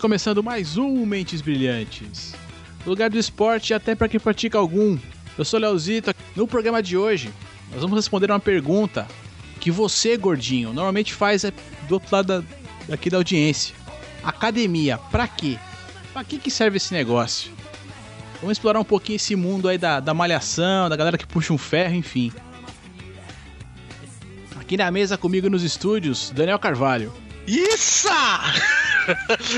começando mais um Mentes Brilhantes. Lugar do esporte até para quem pratica algum. Eu sou Leozito. No programa de hoje, nós vamos responder uma pergunta que você, gordinho, normalmente faz do outro lado da, aqui da audiência. Academia, pra quê? Pra que, que serve esse negócio? Vamos explorar um pouquinho esse mundo aí da, da malhação, da galera que puxa um ferro, enfim. Aqui na mesa comigo nos estúdios, Daniel Carvalho. Isso!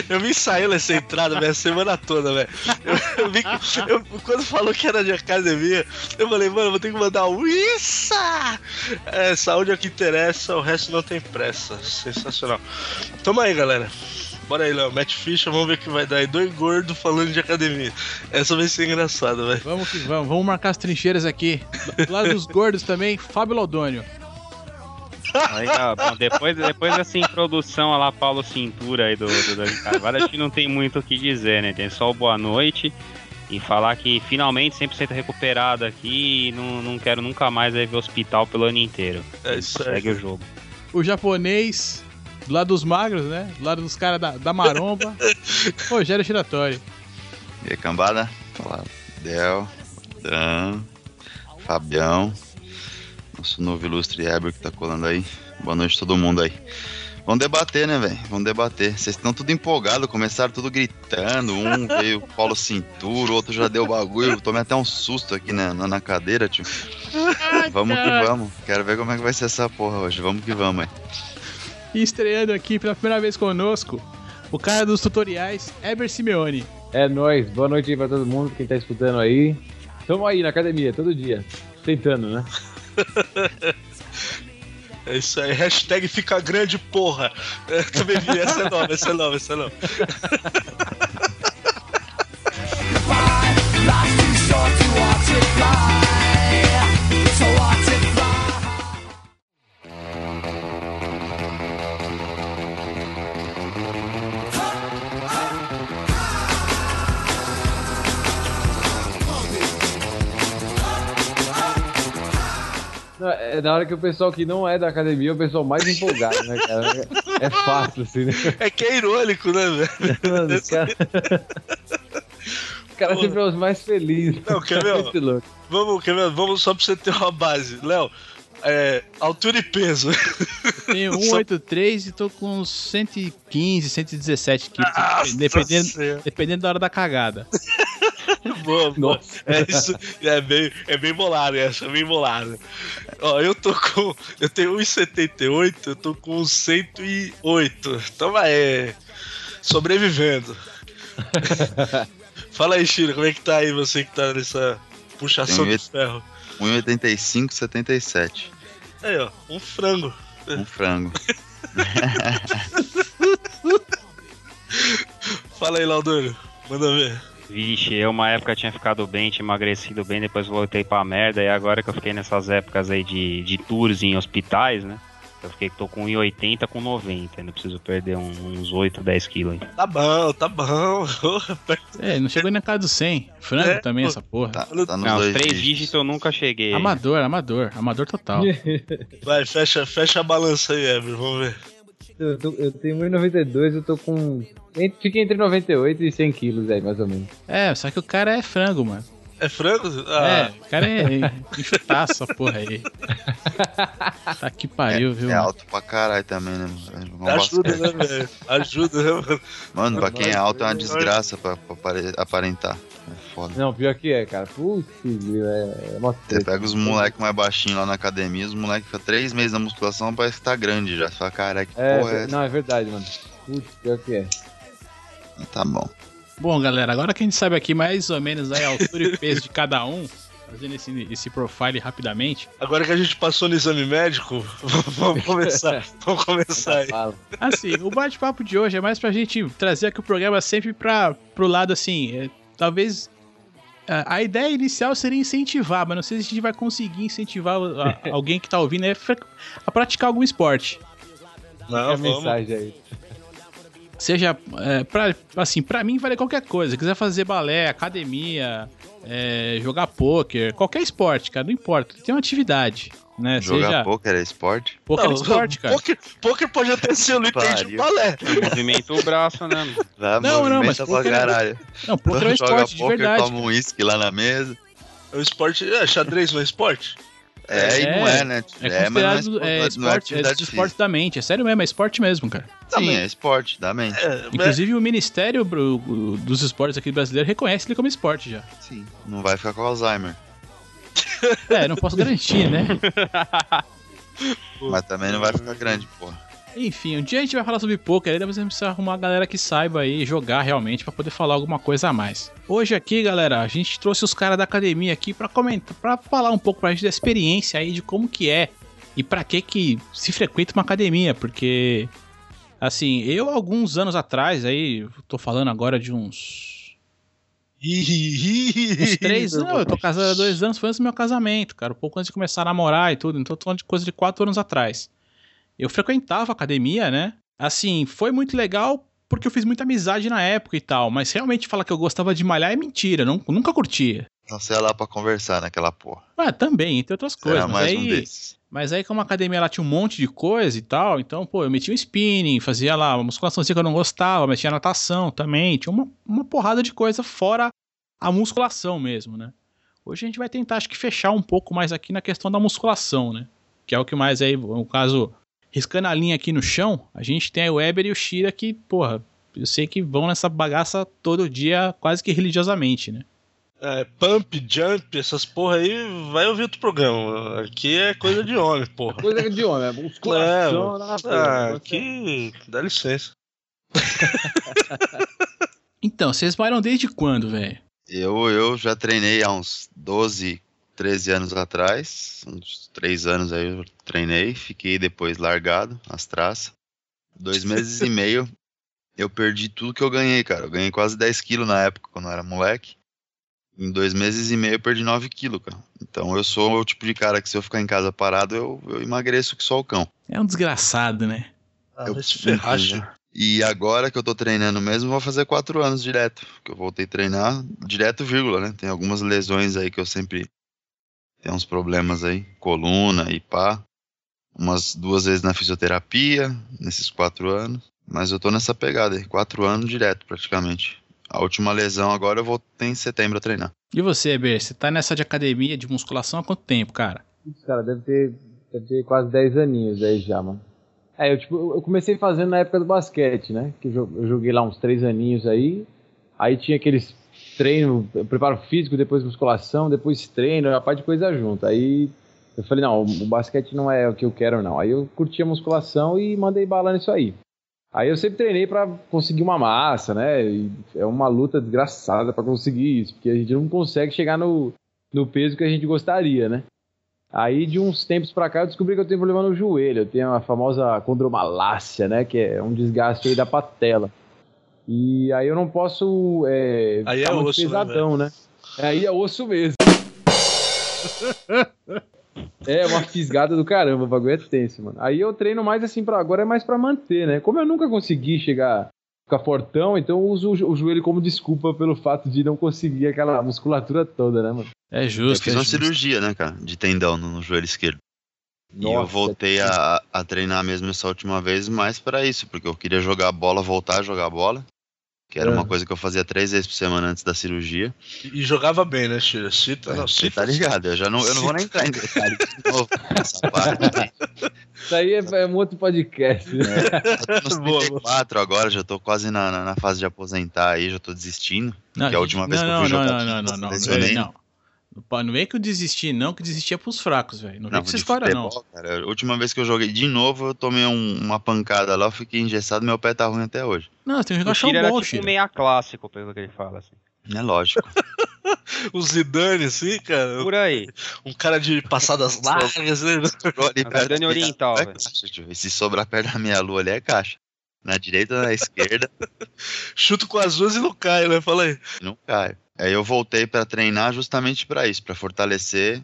eu me ensaiei nessa entrada minha semana toda, velho. Eu, eu, eu, quando falou que era de academia, eu falei, mano, vou ter que mandar um isso! É, saúde é o que interessa, o resto não tem pressa. Sensacional. Toma aí, galera. Bora aí, Léo. Matt Fischer, vamos ver o que vai dar aí. Dois gordos falando de academia. Essa vai ser engraçada, velho. Vamos que vamos. Vamos marcar as trincheiras aqui. Do lado dos gordos também, Fábio Laudônio. Legal, bom, depois, depois dessa introdução lá, Paulo Cintura aí do, do Davi Carvalho, acho que não tem muito o que dizer, né? Tem só o boa noite e falar que finalmente 100% recuperado aqui e não, não quero nunca mais ver hospital pelo ano inteiro. É isso Segue o jogo. O japonês, do lado dos magros, né? Do lado dos caras da, da maromba, Rogério Giratório. E aí, cambada? Fala, Del, Dan, Fabião, nosso novo ilustre Heber que tá colando aí. Boa noite todo mundo aí. Vamos debater, né, velho? Vamos debater. Vocês estão tudo empolgados, começaram tudo gritando. Um veio Paulo Cintura, o outro já deu bagulho. Tomei até um susto aqui na, na, na cadeira, tio. vamos que vamos. Quero ver como é que vai ser essa porra hoje. Vamos que vamos, aí. E estreando aqui pela primeira vez conosco, o cara dos tutoriais, Eber Simeone. É nóis, boa noite aí pra todo mundo, quem tá escutando aí. Tamo aí na academia, todo dia. Tentando, né? É isso aí, hashtag fica grande, porra. É, também vi, essa é nova, essa é nova, essa é nova. É na hora que o pessoal que não é da academia é o pessoal mais empolgado, né, cara? É fácil, assim, né? É que é irônico, né, velho? Mano, os caras. Os caras sempre são os mais felizes. Não, quer ver? ó? Muito louco. Vamos, quer ver? Vamos só pra você ter uma base. Léo, é, altura e peso. Tenho 183 e tô com uns 115, 117 quilos. Nossa dependendo, dependendo da hora da cagada. boa, boa. É isso. É bem, é bem bolado essa, é bem bolado. Ó, eu tô com. Eu tenho 1,78, eu tô com 108. Então vai. Sobrevivendo. Fala aí, Chiro, como é que tá aí você que tá nessa puxação de ferro? 1,85, 77. Aí, ó, um frango. Um frango. Fala aí, Laudônio. Manda ver. Vixe, eu uma época tinha ficado bem, tinha emagrecido bem, depois voltei pra merda, e agora que eu fiquei nessas épocas aí de, de tours em hospitais, né? Eu fiquei tô com 1,80 com 90, ainda preciso perder um- uns 8, 10 quilos aí. Tá bom, tá bom. É, não chegou nem na casa dos 100. Frango É, também, essa porra. Tá, tá nos Não, dois três dígitos. dígitos eu nunca cheguei. Amador, amador. Amador total. Vai, fecha, fecha a balança aí, Ever, vamos ver. Eu, tô- eu tenho 1,92, eu tô com. Fica entre 98 e 100 quilos aí, mais ou menos. É, só que o cara é frango, mano. É frango? Ah, É, o cara é enxutaço essa porra aí. Tá que pariu, viu? É alto pra caralho também, né, mano? Ajuda, né, velho? Ajuda, né, mano? Mano, pra quem é alto é uma desgraça pra, pra apare- aparentar. É foda. Não, pior que é, cara. Putz, é, é uma Você pega os moleques mais baixinhos lá na academia, os moleques ficam três meses na musculação, parece que tá grande já. Você fala, cara, que É, porra é essa? não, é verdade, mano. Putz, pior que é. Tá bom. Bom, galera, agora que a gente sabe aqui mais ou menos a altura e peso de cada um, fazendo esse, esse profile rapidamente. Agora que a gente passou no exame médico, vamos começar. Vamos começar aí. Assim, o bate-papo de hoje é mais pra gente trazer aqui o programa sempre pra, pro lado assim, é, talvez. A, a ideia inicial seria incentivar, mas não sei se a gente vai conseguir incentivar a- alguém que tá ouvindo a praticar algum esporte. Não, vamos. mensagem aí. Seja, é, pra, assim, pra mim vale qualquer coisa. Se quiser fazer balé, academia, é, jogar pôquer, qualquer esporte, cara, não importa. Tem uma atividade, né? Jogar Seja, poker é esporte? pôquer é esporte, cara. Poker, poker pode até ser, eu não entendi o balé. Movimenta o braço, né? Não, não, mas poker é-. Não, pôquer é um Joga esporte de poker, verdade. toma um uísque lá na mesa. É um esporte. É, xadrez não é esporte? É, e não é, né? É mas não é, considerado é, não é esporte, é, esporte da mente. É sério mesmo, é esporte mesmo, cara. Sim, é esporte, da mente. É, mas- Inclusive o Ministério dos Esportes aqui brasileiro reconhece ele como esporte já. Sim. Não vai ficar com Alzheimer. É, não posso garantir, né? Mas também não vai ficar grande, porra. Enfim, um dia a gente vai falar sobre poker, aí depois a gente precisa arrumar uma galera que saiba aí jogar realmente pra poder falar alguma coisa a mais. Hoje aqui, galera, a gente trouxe os caras da academia aqui pra comentar, para falar um pouco pra gente da experiência aí de como que é e pra que que se frequenta uma academia, porque assim, eu alguns anos atrás aí, tô falando agora de uns uns três anos, eu tô casado há dois anos, foi antes do meu casamento, cara, um pouco antes de começar a namorar e tudo, então tô falando de coisa de quatro anos atrás. Eu frequentava a academia, né? Assim, foi muito legal porque eu fiz muita amizade na época e tal, mas realmente falar que eu gostava de malhar é mentira, não, nunca curtia. Você ia lá pra conversar naquela porra. Ah, também, entre outras coisas, era mas mais um aí, desses. mas aí como a academia ela tinha um monte de coisa e tal, então, pô, eu metia um spinning, fazia lá uma musculação que eu não gostava, mas tinha natação também, tinha uma, uma porrada de coisa fora a musculação mesmo, né? Hoje a gente vai tentar, acho que, fechar um pouco mais aqui na questão da musculação, né? Que é o que mais aí, no caso, riscando a linha aqui no chão, a gente tem o Weber e o Shira que, porra, eu sei que vão nessa bagaça todo dia, quase que religiosamente, né? É, pump, jump, essas porra aí, vai ouvir outro programa. Aqui é coisa de homem, porra. Coisa de homem, é musculação na Ah, porra. aqui. Dá licença. Então, vocês malham desde quando, velho? Eu, eu já treinei há uns 12, 13 anos atrás. Uns 3 anos aí eu treinei. Fiquei depois largado, as traças. Dois meses e meio eu perdi tudo que eu ganhei, cara. Eu ganhei quase 10 quilos na época, quando eu era moleque. Em dois meses e meio eu perdi 9 quilos, cara. Então eu sou o tipo de cara que se eu ficar em casa parado, eu, eu emagreço que só o cão. É um desgraçado, né? Ah, Eu- vai se ferrar, Chico. E agora que eu tô treinando mesmo, vou fazer quatro anos direto. Que eu voltei a treinar direto, vírgula, né? Tem algumas lesões aí que eu sempre tenho uns problemas aí, coluna e pá. Umas duas vezes na fisioterapia, nesses quatro anos. Mas eu tô nessa pegada aí, quatro anos direto praticamente. A última lesão agora eu voltei em setembro a treinar. E você, Eber, você tá nessa de academia, de musculação há quanto tempo, cara? Cara, deve ter, deve ter quase 10 aninhos aí já, mano. É, eu, tipo, eu comecei fazendo na época do basquete, né? Que eu jo- eu joguei lá uns 3 aninhos aí. Aí tinha aqueles treino, preparo físico, depois musculação, depois treino, a parte de coisa junto. Aí eu falei, não, o basquete não é o que eu quero, não. Aí eu curti a musculação e mandei bala nisso aí. Aí eu sempre treinei pra conseguir uma massa, né? E é uma luta desgraçada pra conseguir isso, porque a gente não consegue chegar no, no peso que a gente gostaria, né? Aí de uns tempos pra cá eu descobri que eu tenho problema no joelho, eu tenho a famosa condromalácia, né? Que é um desgaste aí da patela. E aí eu não posso é, Aí é osso, né, pesadão, né? Aí é osso mesmo. É uma fisgada do caramba, o bagulho é tenso, mano. Aí eu treino mais assim para agora é mais pra manter, né? Como eu nunca consegui chegar ficar fortão, então eu uso o jo- o joelho como desculpa pelo fato de não conseguir aquela musculatura toda, né, mano? É Eu justo. fiz é uma justo. cirurgia, né, cara, de tendão no, no joelho esquerdo. E eu Nossa, voltei a, a treinar mesmo essa última vez mais pra isso, porque eu queria jogar bola, voltar a jogar bola, que era Ah. uma coisa que eu fazia três vezes por semana antes da cirurgia. E, e jogava bem, né, Chira? Cita, não, Você cita. tá ligado? Eu já não, eu não vou nem entrar em detalhes de novo nessa parte. Isso aí é, é um outro podcast, né? Eu tô nos Boa, 34 agora, já tô quase na, na, na fase de aposentar aí, já tô desistindo. Não, que a última vez não, que eu fui não, jogar Não, não, futebol, não, não, não, lesionei. não. Não, não é que eu desisti, não, que desistia pros fracos, velho. Não vem Não, com essa história, não. futebol, cara, a última vez que eu joguei de novo, eu tomei um- uma pancada lá, eu fiquei engessado, meu pé tá ruim até hoje. Não, tem que jogar O Shira era tipo um meia clássico, pelo que ele fala, assim. É lógico. O Zidane, assim, cara. Por aí. Um cara de passadas largas, né? Zidane Oriental, é velho. caixa, tio. E se sobrar perto da minha lua ali é caixa. Na direita ou na esquerda, Chuto com as duas e não cai, né? Fala aí. não cai. Aí eu voltei pra treinar justamente pra isso, pra fortalecer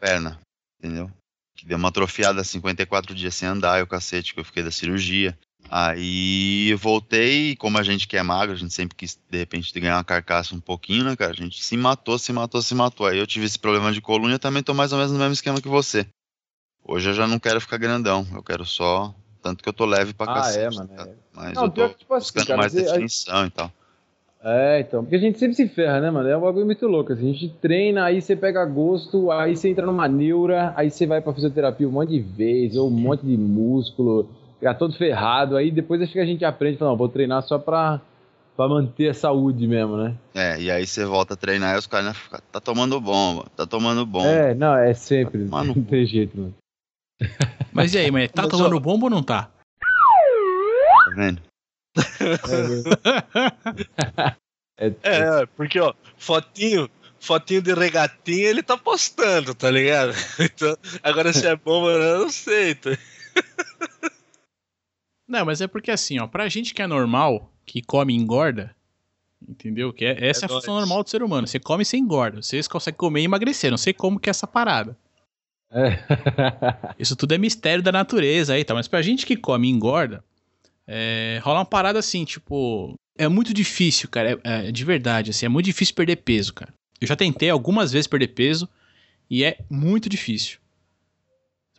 perna, entendeu? Que deu uma atrofiada 54 dias sem andar, e o cacete que eu fiquei da cirurgia. Aí eu voltei, como a gente que é magro, a gente sempre quis, de repente, ganhar uma carcaça um pouquinho, né, cara? A gente se matou, se matou, se matou. Aí eu tive esse problema de coluna e eu também tô mais ou menos no mesmo esquema que você. Hoje eu já não quero ficar grandão, eu quero só. Tanto que eu tô leve pra Ah, cacete. é, mano, tá? é. Mas Não, eu tô tipo assim, buscando cara, mais definição e tal. É, então, porque a gente sempre se ferra, né, mano? É um bagulho muito louco. Assim, a gente treina, aí você pega gosto, aí você entra numa neura, aí você vai pra fisioterapia um monte de vezes, ou um monte de músculo, fica todo ferrado, aí depois acho que a gente aprende, fala, não, vou treinar só pra, pra manter a saúde mesmo, né? É, e aí você volta a treinar e os caras né, ficam, tá tomando bomba, tá tomando bomba. É, não, é sempre, no não tem jeito, mano. Mas e aí, mas tá tomando ó- bomba ou não tá? Tá vendo? É, é, É, porque, ó, fotinho, fotinho de regatinha ele tá postando, tá ligado? Então, agora se é bomba, eu não sei. Tá? Não, mas é porque assim, ó, pra gente que é normal, que come e engorda, entendeu? Que é, essa é, a função nóis. normal do ser humano. Você come e você engorda. Vocês conseguem comer e emagrecer. Não sei como que é essa parada. É. Isso tudo é mistério da natureza aí, tá? Mas pra gente que come e engorda, é, rola uma parada assim, tipo. É muito difícil, cara. É, é de verdade, assim, é muito difícil perder peso, cara. Eu já tentei algumas vezes perder peso e é muito difícil.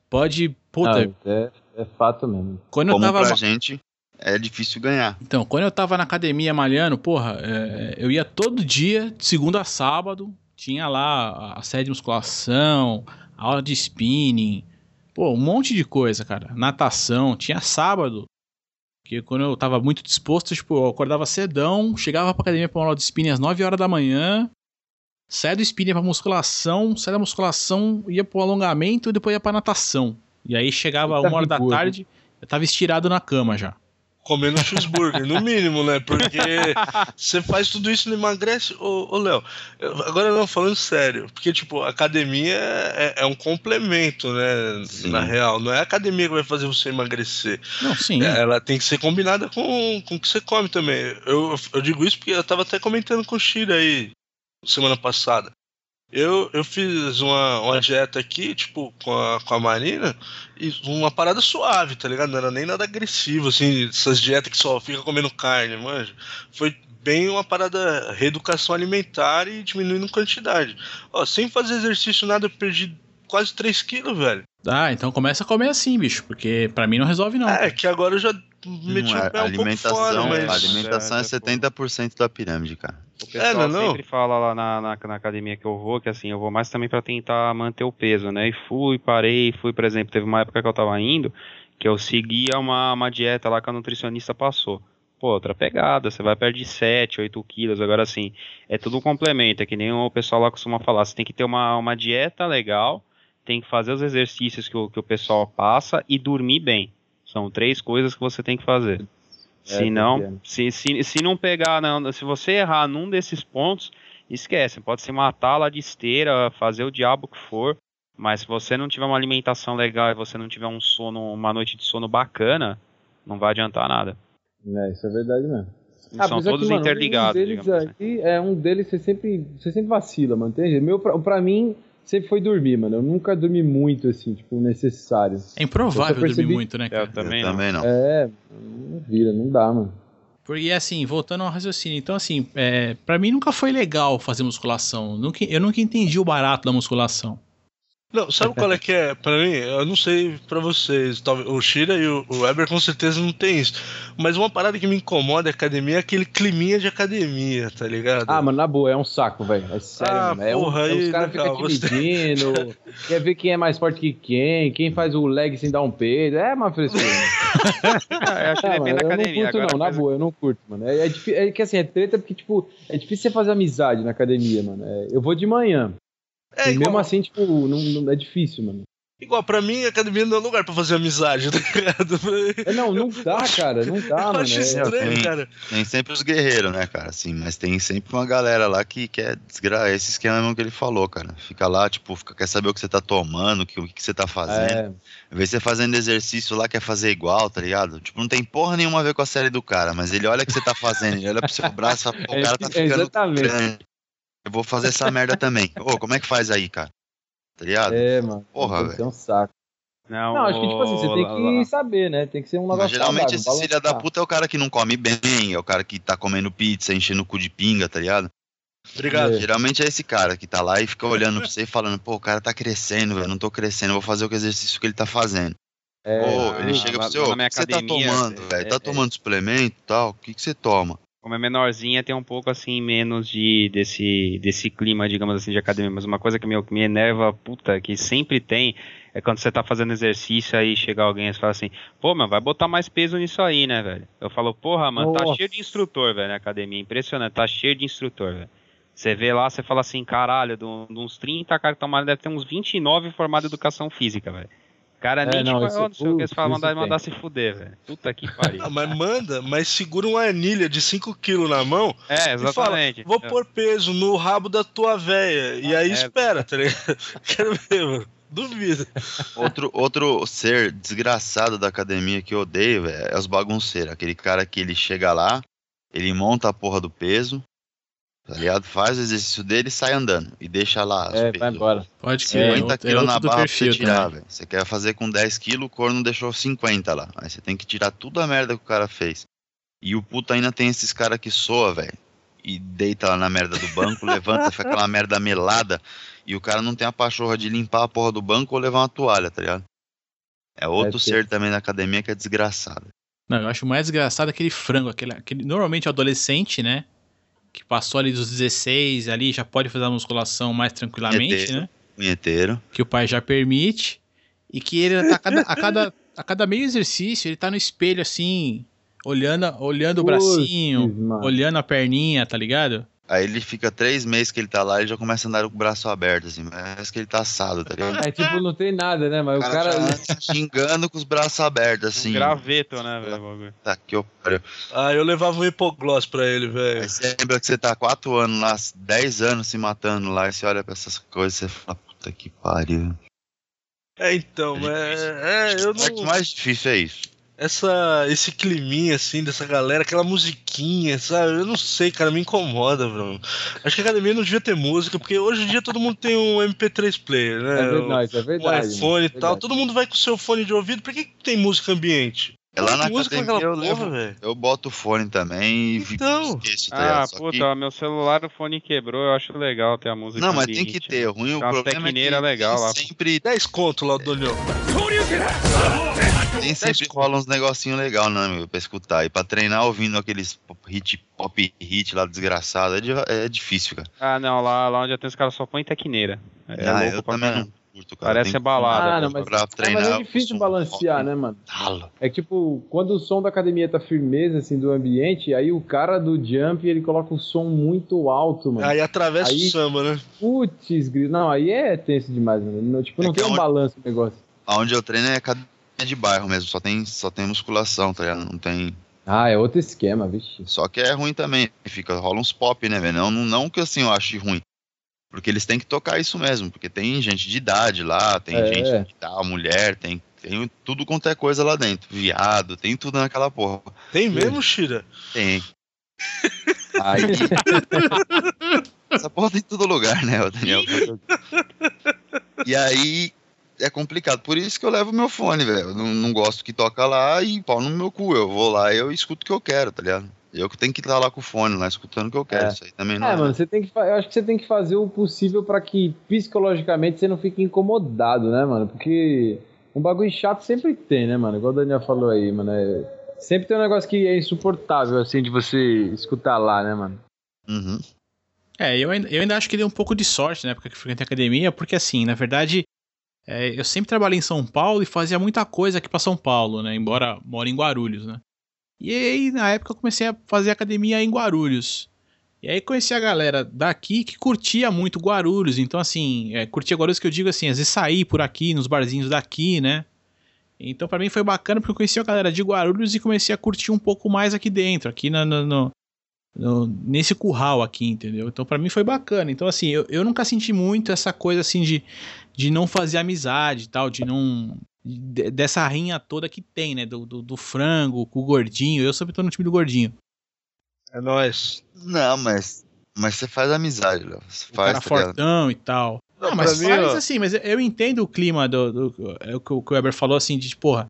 Pode. Puta, Não, é, é fato mesmo. quando eu Como tava. pra gente é difícil ganhar. Então, quando eu tava na academia malhando, porra, é, eu ia todo dia, de segunda a sábado, tinha lá a série de musculação, aula de spinning, pô, um monte de coisa, cara. Natação, tinha sábado. Porque quando eu tava muito disposto, tipo, eu acordava cedão, chegava pra academia pra uma aula de spinning às 9 horas da manhã, saia do spinning pra musculação, saia da musculação, ia pro alongamento e depois ia pra natação. E aí chegava Eita, uma hora que da boa, tarde, eu tava estirado na cama já. Comendo cheeseburger, no mínimo, né? Porque você faz tudo isso e não emagrece. Ô, ô Léo, agora não, falando sério. Porque, tipo, academia é, é um complemento, né? Sim. Na real. Não é a academia que vai fazer você emagrecer. Não, sim. Ela tem que ser combinada com, com o que você come também. Eu, eu digo isso porque eu tava até comentando com o Shira aí semana passada. Eu, eu fiz uma, uma dieta aqui, tipo, com a, com a Marina, e uma parada suave, tá ligado? Não era nem nada agressivo, assim, essas dietas que só fica comendo carne, manja. Foi bem uma parada reeducação alimentar e diminuindo quantidade. Ó, sem fazer exercício nada, eu perdi quase 3 quilos, velho. Ah, então começa a comer assim, bicho, porque pra mim não resolve não. É, que agora eu já meti Não é, o pé um pouco alimentação, fora, é, mas... a alimentação é Já- já foi. 70% da pirâmide, cara. O pessoal É, não, não? sempre fala lá na, na, na academia que eu vou, que assim, eu vou mais também pra tentar manter o peso, né? E fui, parei, fui, por exemplo, teve uma época que eu tava indo, que eu seguia uma, uma dieta lá que a nutricionista passou. Pô, outra pegada, você vai perder 7, 8 quilos, agora assim, é tudo um complemento, é que nem o pessoal lá costuma falar, você tem que ter uma, uma dieta legal, tem que fazer os exercícios que o, que o pessoal passa e dormir bem. São três coisas que você tem que fazer. É, Se não, se, se, se não pegar, não, se você errar num desses pontos, esquece, pode se matar lá de esteira, fazer o diabo que for, mas se você não tiver uma alimentação legal e você não tiver um sono, uma noite de sono bacana, não vai adiantar nada. É, isso é verdade mesmo. São apesar todos mano, interligados, Um deles digamos assim. aqui, é, um deles você sempre, você sempre vacila, mano. Jeito. Meu, pra, pra mim, sempre foi dormir, mano. Eu nunca dormi muito, assim, tipo, necessário. É improvável Eu percebi- dormir muito, né, Eu cara? também eu não. também não. É, não vira, não dá, mano. Porque assim, voltando ao raciocínio, então assim, é, para mim nunca foi legal fazer musculação. Nunca, eu nunca entendi o barato da musculação. Não, sabe qual é que é? Pra mim, eu não sei pra vocês. O Shira e o, Weber com certeza não tem isso. Mas uma parada que me incomoda é academia é aquele climinha de academia, tá ligado? Ah, mano, na boa, é um saco, velho. É sério, Ah, mano. É um, porra, é, os aí, caras ficam te medindo, quer ver quem é mais forte que quem, quem faz o leg sem dar um peido. É uma frescura. Ah, eu acho que Ah, mano, da eu não academia. curto, Agora, não, na boa, eu não curto, mano. É, é, é que assim, é treta porque, tipo, é difícil você fazer amizade na academia, mano. É, eu vou de manhã. É e igual, mesmo assim, tipo, não, não- é difícil, mano. igual, pra mim, academia não é lugar pra fazer amizade, tá ligado? É, não, não dá, cara, não dá, eu mano. acho É, estranho, tem- cara. Tem sempre os guerreiros, né, cara? Assim, mas tem sempre uma galera lá que quer desgraçar esse esquema mesmo que ele falou, cara. Fica lá, tipo, fica- quer saber o que você tá tomando, o que, o que você tá fazendo. é, Vê você fazendo exercício lá, quer fazer igual, tá ligado? Tipo, não tem porra nenhuma a ver com a série do cara, mas ele olha o que você tá fazendo, ele olha pro seu braço e fala, pô, o É, cara tá é ficando exatamente. grande. Eu vou fazer essa merda também. Ô, como é que faz aí, cara? Tá ligado? é, mano. Porra, Isso é um saco. Não, Não, acho que, tipo assim, você tem que saber, né? Tem que ser um negócio Mas geralmente saudável, esse filho da puta é o cara que não come bem, é o cara que tá comendo pizza, enchendo o cu de pinga, tá ligado? Obrigado. É. Geralmente é esse cara que tá lá e fica olhando pra você e falando, pô, o cara tá crescendo, velho, não tô crescendo, vou fazer o exercício que ele tá fazendo. É, Pô, ah, ele chega lá- pro lá seu, na o que você tá tomando, é- velho? é- Tá tomando suplemento e tal? O que que você toma? Como é menorzinha, tem um pouco assim, menos de desse, desse clima, digamos assim, de academia. Mas uma coisa que me, me enerva, puta, que sempre tem, é quando você tá fazendo exercício aí chega alguém e fala assim, pô, mas vai botar mais peso nisso aí, né, velho? Eu falo, porra, mano, tá Nossa. cheio de instrutor, velho, na academia. Impressionante, tá cheio de instrutor, velho. Você vê lá, você fala assim, caralho, de uns 30 caras que estão malhando, deve ter uns 29 formados em educação física, velho. Cara, É, nem não, tipo, isso- eu não sei o que, você fala, putz, mandar, mandar se fuder, velho. Puta que pariu. Ah, mas manda, mas segura uma anilha de 5kg na mão É, e fala, exatamente. vou pôr peso no rabo da tua véia. E aí É. espera, tá ligado? Quero ver, mano. Duvido. Outro, outro ser desgraçado da academia que eu odeio, velho, é os bagunceiros. Aquele cara que ele chega lá, ele monta a porra do peso, tá ligado? Faz o exercício dele e sai andando. E deixa lá É, vai embora. Pode crer. 50 é quilos na barra pra você tirar, também. velho. Você quer fazer com 10 quilos, o corno deixou 50 lá. Aí você tem que tirar tudo a merda que o cara fez. E o puto ainda tem esses caras que soa, velho. E deita lá na merda do banco, levanta, fica aquela merda melada. E o cara não tem a pachorra de limpar a porra do banco ou levar uma toalha, tá ligado? É outro Deve ter. ser também na academia que é desgraçado. Não, eu acho mais desgraçado aquele frango, aquele, aquele normalmente é adolescente, né? Que passou ali dos 16 ali, já pode fazer a musculação mais tranquilamente, Punheteiro. né? Punheteiro. Que o pai já permite. E que ele tá a cada, a cada, a cada meio exercício, ele tá no espelho assim, olhando, olhando o bracinho, mano. olhando a perninha, tá ligado? Aí ele fica três meses que ele tá lá e ele já começa a andar com o braço aberto, assim. Parece que ele tá assado, tá ligado? É tipo, não tem nada, né? Mas O o cara, cara. tá xingando com os braços abertos, assim. Um graveto, né, velho? o bagulho. Tá, que eu. Ah, eu levava um hipogloss pra ele, velho. Aí você lembra que você tá quatro anos lá, 10 anos se matando lá, e você olha pra essas coisas e você fala, puta que pariu. É, então, é, é, eu O que não. mais difícil é isso. Essa, esse climinha, assim, dessa galera, aquela musiquinha, sabe? Eu não sei, cara, me incomoda, Bruno. Acho que a academia não devia ter música, porque hoje em dia todo mundo tem um MP3 player, né? É verdade, é um verdade. iPhone e mano, tal. Todo mundo vai com o seu fone de ouvido. Por que, que tem música ambiente? É lá na Tem música academia eu naquela porra, levo, velho. eu boto o fone também e Então. esqueço, tá Ah, puta, que- ó, meu celular, o fone quebrou, eu acho legal ter a música Não, mas tem que ter. Ruim o problema é que legal lá. sempre, 10 conto lá, Donião. Nem sempre rola uns negocinho legal, né, meu, pra escutar. E pra treinar ouvindo aqueles hit, pop hit lá desgraçado, é, é difícil, cara. Ah, não, lá, lá onde eu tenho os caras só põem tecneira. É ah, louco eu pra também não curto, cara. Parece Tem a balada. Ah, não, mas, pra é, treinar. mas é difícil balancear, né, mano? Talo. É tipo, quando o som da academia tá firmeza, assim, do ambiente, aí o cara do jump, ele coloca o som muito alto, mano. Aí atravessa Aí- o samba, né? Putz, grito. Não, aí é tenso demais, mano. Não, tipo, É não que tem é um onde- balanço o negócio. Aonde eu treino é academia de bairro mesmo, só tem, só tem musculação, tá ligado? Não tem. Ah, é outro esquema, vixe. Só que é ruim também. Fica, rola uns pop, né, velho? Não, não, não que assim eu ache ruim. Porque eles têm que tocar isso mesmo, porque tem gente de idade lá, tem É. gente que tá, mulher, tem, tem tudo quanto é coisa lá dentro. Viado, tem tudo naquela porra. Tem mesmo, Shira? Tem. Aí. Essa porra tem em todo lugar, né, Daniel? E aí é complicado. Por isso que eu levo meu fone, velho. Eu Não, não gosto que toca lá e pau no meu cu. Eu vou lá e eu escuto o que eu quero, tá ligado? Eu que tenho que estar lá com o fone, lá escutando o que eu quero. É. Isso aí também não É, é. mano, você tem que. Eu acho que você tem que fazer o possível pra que psicologicamente você não fique incomodado, né, mano? Porque um bagulho chato sempre tem, né, mano? Igual o Daniel falou aí, mano. é- Sempre tem um negócio que é insuportável, assim, de você escutar lá, né, mano? Uhum. É, eu ainda, eu ainda acho que deu um pouco de sorte na época que eu frequentei a academia, porque assim, na verdade, é, eu sempre trabalhei em São Paulo e fazia muita coisa aqui pra São Paulo, né? Embora moro em Guarulhos, né? E aí, na época, eu comecei a fazer academia em Guarulhos. E aí conheci a galera daqui que curtia muito Guarulhos. Então, assim, é, curtia Guarulhos que eu digo assim, às vezes sair por aqui, nos barzinhos daqui, né? Então, pra mim foi bacana porque eu conheci a galera de Guarulhos e comecei a curtir um pouco mais aqui dentro, aqui no- no, no- nesse curral aqui, entendeu? Então pra mim foi bacana. Então assim, eu, eu nunca senti muito essa coisa assim de, de não fazer amizade e tal, de não de- dessa rinha toda que tem, né, do, do, do frango com o gordinho. Eu sempre tô no time do gordinho. É nóis. Não, mas, mas você faz amizade, Léo. Você O faz, cara tá ligado? fortão e tal. Não, Não, mas pra mim, faz ó, assim, mas eu entendo o clima do. do é o que o que o Weber falou assim, de porra.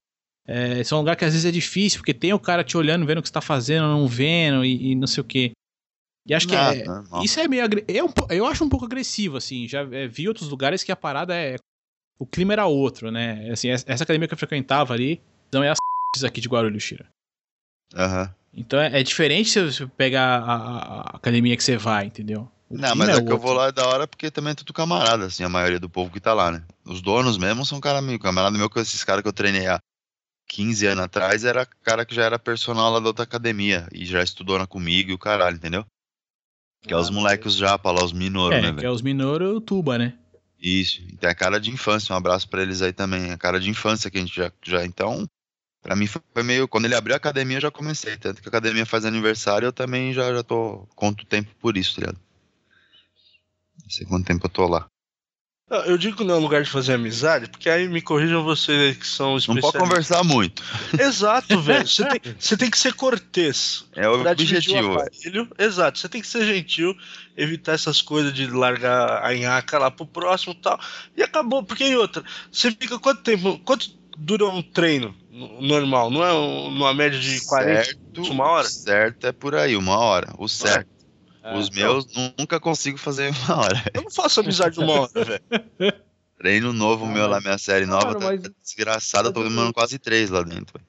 É, esse é um lugar que às vezes é difícil, porque tem o cara te olhando, vendo o que você tá fazendo, não vendo, e, e não sei o quê. E acho que Ah, é, normal. isso é meio. É um, eu acho um pouco agressivo, assim. Já é, vi outros lugares que a parada é. O clima era outro, né? Assim, essa academia que eu frequentava ali, não é as aqui de Guarulhos, Shira. Aham. Então é, é diferente se você pegar a, a- a academia que você vai, entendeu? O Não, mas é, que eu vou lá é da hora porque também é tudo camarada, assim, a maioria do povo que tá lá, né? Os donos mesmo são cara meu, camarada meu, que esses caras que eu treinei há 15 anos atrás era cara que já era personal lá da outra academia e já estudou na comigo e o caralho, entendeu? Que é os moleques os japa lá, os minoro, É, né, que velho? é os Minoru o Tuba, né? Isso, e tem a cara de infância, um abraço pra eles aí também, a cara de infância que a gente já, já então, pra mim foi foi meio, quando ele abriu a academia eu já comecei, tanto que a academia faz aniversário eu também já, já tô, conto tempo por isso, tá ligado? Não sei quanto tempo eu tô lá. Não, Eu digo que não é um lugar de fazer amizade, porque aí me corrijam vocês que são Não especialistas. pode conversar muito, Exato, velho. Você tem, você tem que ser cortês. é o objetivo, o. Exato, você tem que ser gentil, evitar essas coisas de largar a nhaca lá pro próximo e tal. E acabou, porque em outra, você fica quanto tempo, quanto dura um treino no- normal? Não é um- numa média de 40? certo, uma hora? certo é por aí, uma hora, o certo. É, Os meus nunca consigo fazer em uma hora. Eu não faço amizade uma hora, velho. Treino novo meu lá, minha série nova, tá, mas- desgraçada, eu tô demorando quase três lá dentro. velho.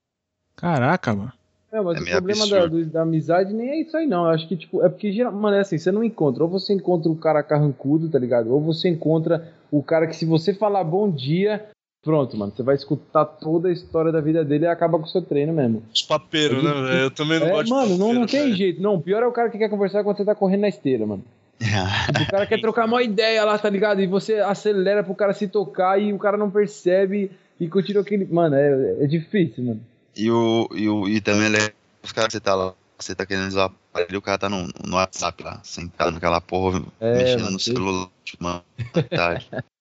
Caraca, mano. Não, mas É o problema da, da amizade nem é isso aí, não. Eu acho que, tipo, é porque, geral- mano, é assim, você não encontra. Ou você encontra o cara carrancudo, tá ligado? Ou você encontra o cara que, se você falar bom dia, pronto, mano, você vai escutar toda a história da vida dele e acaba com o seu treino mesmo. Os papeiros, né, velho? Eu também não É, gosto de mano, não, não tem jeito. Não, pior é o cara que quer conversar quando você tá correndo na esteira, mano. Tipo, o cara quer trocar uma ideia lá, tá ligado? E você acelera pro cara se tocar e o cara não percebe e continua aquele. Mano, é, é difícil, mano. E, o, e, o, e também ele- os caras que você tá lá, você tá querendo usar o aparelho, o cara tá no, no WhatsApp lá, sentado naquela porra, É, mexendo mano, no celular, tipo, mano, tarde.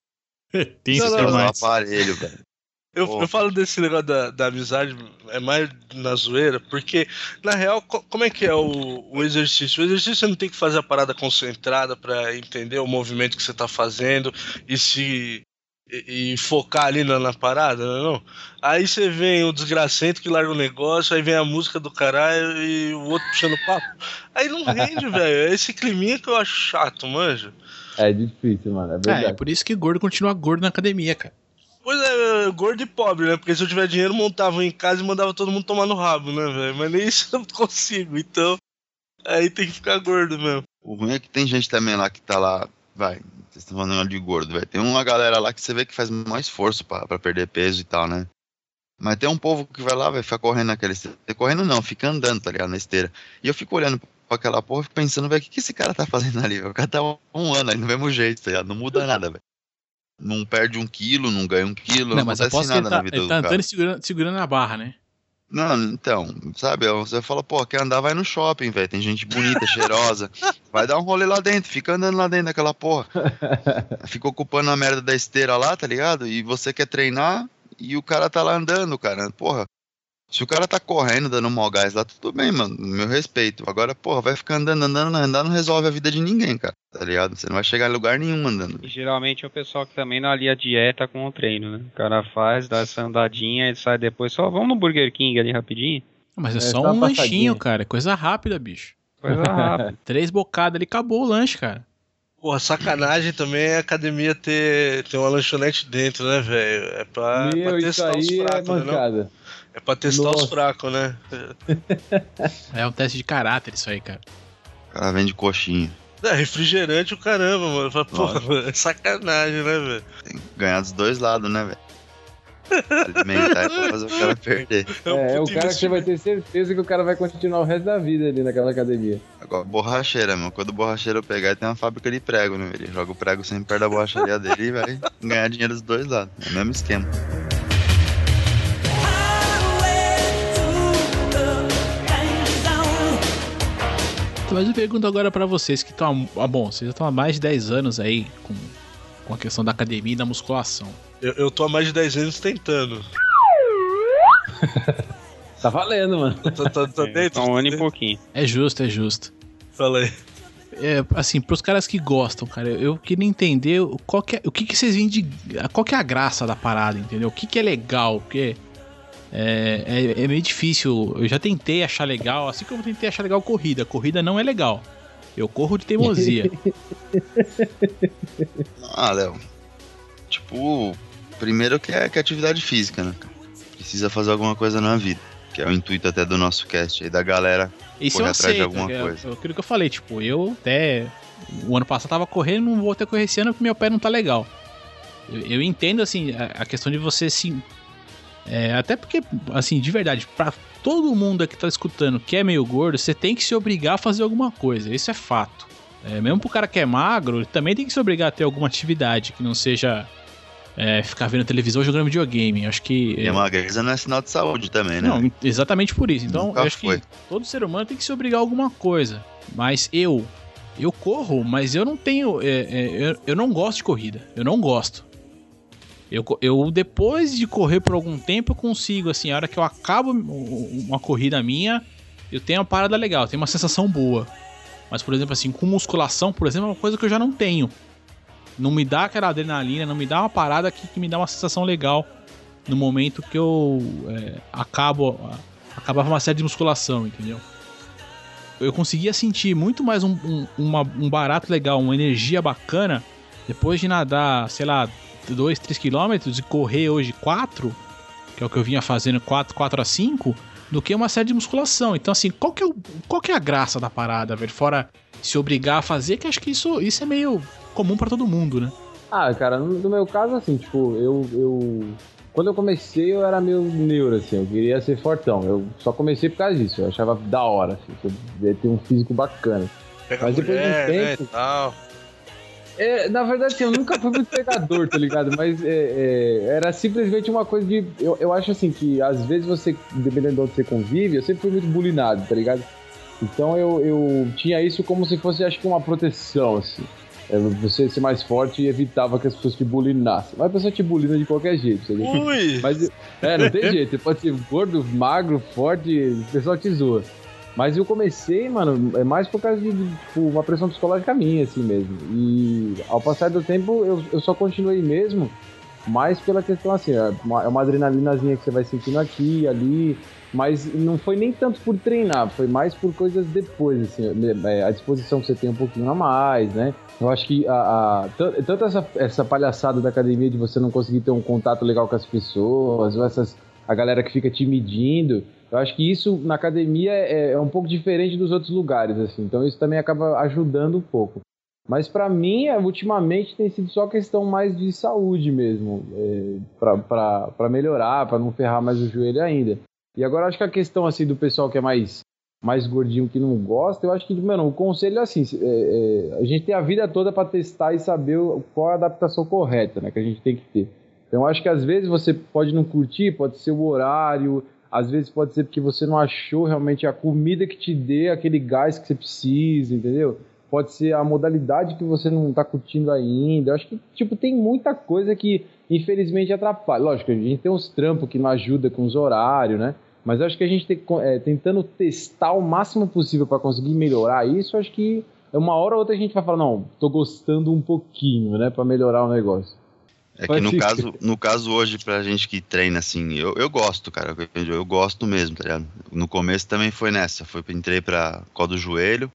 Tem Não, não, demais. aparelho, velho. Eu, eu falo desse negócio da, da amizade, é mais na zoeira, porque, na real, co- como é que é o, o exercício? O exercício você não tem que fazer a parada concentrada pra entender o movimento que você tá fazendo e se. E, e focar ali na, na parada, não, é não? Aí você vem o desgracento que larga o negócio, aí vem a música do caralho e o outro puxando papo. Aí não rende, velho. É esse climinha que eu acho chato, manja. É difícil, mano. É É, verdade. é por isso que gordo continua gordo na academia, cara. Pois é, gordo e pobre, né? Porque se eu tiver dinheiro, montava em casa e mandava todo mundo tomar no rabo, né, velho? Mas nem isso eu não consigo, então. Aí tem que ficar gordo mesmo. O ruim é que tem gente também lá que tá lá, vai, vocês estão falando de gordo, velho. Tem uma galera lá que você vê que faz mais esforço pra, pra perder peso e tal, né? Mas tem um povo que vai lá, vai ficar correndo naquela esteira. Correndo não, fica andando, tá ligado? Na esteira. E eu fico olhando pra aquela porra fico pensando, velho, o que, que esse cara tá fazendo ali? O cara tá um, um ano ali do mesmo jeito, tá? Não muda nada, velho. Não perde um quilo, não ganha um quilo, não, Não, mas acontece nada ele na tá, vida ele do tá andando e segurando, segurando a barra, né? Não, então, sabe, você fala, pô, quer andar, vai no shopping, velho. Tem gente bonita, cheirosa. Vai dar um rolê lá dentro, fica andando lá dentro daquela porra. Fica ocupando a merda da esteira lá, tá ligado? E você quer treinar e o cara tá lá andando, cara. Porra. Se o cara tá correndo, dando mó gás lá, tudo bem, mano. Meu respeito. Agora, porra, vai ficar andando, andando, andando, não resolve a vida de ninguém, cara. Tá ligado? Você não vai chegar em lugar nenhum andando. E geralmente é o pessoal que também não alia a dieta com o treino, né? O cara faz, dá essa andadinha e sai depois. Só vamos no Burger King ali rapidinho. Mas é, É, só só um uma lanchinho, passadinha. cara. É coisa rápida, bicho. Coisa rápida. Três bocadas ali, acabou o lanche, cara. Porra, sacanagem também é a academia ter, ter uma lanchonete dentro, né, velho? É pra, pra Meu, isso testar os é fracos, né? não? É pra testar os Nossa. fracos, né? É um teste de caráter isso aí, cara. O cara vende coxinha. É, refrigerante o caramba, mano. Fala, Porra, é sacanagem, né, velho? Tem que ganhar dos dois lados, né, velho? Alimentar é pra fazer o cara perder. É, um é o cara que você vai ter certeza que o cara vai continuar o resto da vida ali naquela academia. Agora, borracheira, meu. Quando o borracheiro pegar, ele tem uma fábrica de prego, né? Ele joga o prego sempre perto da borracharia dele e vai ganhar dinheiro dos dois lados. É o mesmo esquema. Mas eu pergunto agora pra vocês que estão. Ah, bom, vocês já estão há mais de 10 anos aí com, com a questão da academia e da musculação. Eu, eu tô há mais de 10 anos tentando. Tá valendo, mano. Tá, tá, tá dentro? Tá um ano e pouquinho. É justo, é justo. Fala aí. é, assim, pros caras que gostam, cara, eu queria entender qual que é, o que, que vocês vêm de. Qual que é a graça da parada, entendeu? O que, que é legal, porque. É, é, é, meio difícil. Eu já tentei achar legal, assim como eu tentei achar legal corrida. Corrida não é legal. Eu corro de teimosia. ah, Léo. Tipo, primeiro que é, que é atividade física, né? Precisa fazer alguma coisa na vida. Que é o intuito até do nosso cast aí, da galera Isso correr atrás de alguma é, coisa. É aquilo que eu falei, tipo, eu até. O ano passado tava correndo, não vou ter correr esse ano porque meu pé não tá legal. Eu, eu entendo, assim, a, a, questão de você se. É, até porque, assim, de verdade, pra todo mundo que tá escutando que é meio gordo, você tem que se obrigar a fazer alguma coisa. Isso é fato. É, mesmo pro cara que é magro, ele também tem que se obrigar a ter alguma atividade que não seja é, ficar vendo televisão jogando videogame. Acho que. E a magreza não é sinal de saúde também, né? Não, exatamente por isso. Então, acho foi. que todo ser humano tem que se obrigar a alguma coisa. Mas eu. Eu corro, mas eu não tenho. É, é, eu, eu não gosto de corrida. Eu não gosto. Eu, eu, depois de correr por algum tempo, eu consigo, assim, a hora que eu acabo uma corrida minha, eu tenho uma parada legal, tenho uma sensação boa. Mas, por exemplo, assim, com musculação, por exemplo, é uma coisa que eu já não tenho. Não me dá aquela adrenalina, não me dá uma parada que, que me dá uma sensação legal no momento que eu é, acabo acabava uma série de musculação, entendeu? Eu conseguia sentir muito mais um, um, uma, um barato legal, uma energia bacana depois de nadar, sei lá, 2, 3 quilômetros e correr hoje 4, que é o que eu vinha fazendo 4, 4 a 5, do que uma série de musculação. Então, assim, qual que é, o, qual que é a graça da parada, velho? Fora se obrigar a fazer, que acho que isso, isso é meio comum para todo mundo, né? Ah, cara, no, no, meu caso, assim, tipo, eu, eu. Quando eu comecei, eu era meio neuro, assim, eu queria ser fortão. Eu só comecei por causa disso, eu achava da hora, assim, eu devia ter um físico bacana. Pega Mas depois mulher, de um tempo. Né, tal. É, na verdade, assim, eu nunca fui muito pegador, tá ligado? Mas é, é, era simplesmente uma coisa de. Eu, eu acho assim que às vezes você, dependendo de onde você convive, eu sempre fui muito bulinado, tá ligado? Então eu, eu tinha isso como se fosse, acho que, uma proteção, assim. É, você ser mais forte e evitava que as pessoas te bulinassem. Mas a pessoa te bulina de qualquer jeito, sabe? Ui! Mas, é, não tem jeito. Você pode ser gordo, magro, forte, o pessoal te zoa. Mas eu comecei, mano, é mais por causa de, tipo, uma pressão psicológica minha, assim mesmo. E ao passar do tempo, eu, eu só continuei mesmo, mais pela questão assim, é uma, é uma adrenalinazinha que você vai sentindo aqui, ali, mas não foi nem tanto por treinar, foi mais por coisas depois, assim, é, a disposição que você tem um pouquinho a mais, né? Eu acho que a, a tanto essa, essa palhaçada da academia de você não conseguir ter um contato legal com as pessoas, ou essas, a galera que fica te medindo, eu acho que isso na academia é, é um pouco diferente dos outros lugares, assim. Então isso também acaba ajudando um pouco. Mas para mim, é, ultimamente tem sido só questão mais de saúde mesmo, é, para melhorar, para não ferrar mais o joelho ainda. E agora acho que a questão assim do pessoal que é mais mais gordinho que não gosta, eu acho que, mano, o conselho é assim, é, é, a gente tem a vida toda para testar e saber qual é a adaptação correta, né, que a gente tem que ter. Então acho que às vezes você pode não curtir, pode ser o horário, às vezes pode ser porque você não achou realmente a comida que te dê aquele gás que você precisa, entendeu? Pode ser a modalidade que você não está curtindo ainda. Eu acho que, tipo, tem muita coisa que, infelizmente, atrapalha. Lógico, a gente tem uns trampos que não ajudam com os horários, né? Mas acho que a gente tem, é, tentando testar o máximo possível para conseguir melhorar isso, acho que uma hora ou outra a gente vai falar, não, tô gostando um pouquinho, né, para melhorar o negócio. É que no caso, no caso hoje, pra gente que treina assim, eu, eu gosto, cara. Eu, eu gosto mesmo, tá ligado? No começo também foi nessa. Foi, entrei pra qual do joelho.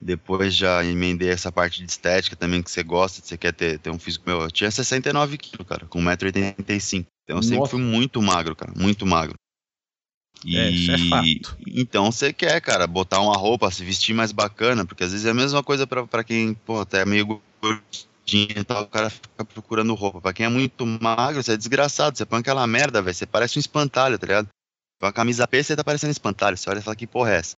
Depois já emendei essa parte de estética também que você gosta, você quer ter, ter um físico meu. Eu tinha 69 quilos, cara, com 1,85m. Então eu sempre Nossa. fui muito magro, cara, muito magro. E é, isso é fato. então você quer, cara, botar uma roupa, se vestir mais bacana, porque às vezes é a mesma coisa para quem, pô, até é e tal, o cara fica procurando roupa. Pra quem é muito magro, você é desgraçado. Você põe aquela merda, velho. Você parece um espantalho, tá ligado? Com a camisa P, você tá parecendo um espantalho. Você olha e fala, que porra é essa?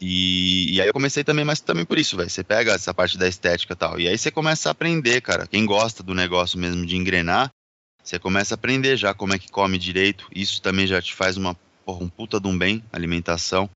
E, e aí eu comecei também, mas também por isso, velho. Você pega essa parte da estética e tal. E aí você começa a aprender, cara. Quem gosta do negócio mesmo de engrenar, você começa a aprender já como é que come direito. Isso também já te faz uma, porra, um puta de um bem, alimentação.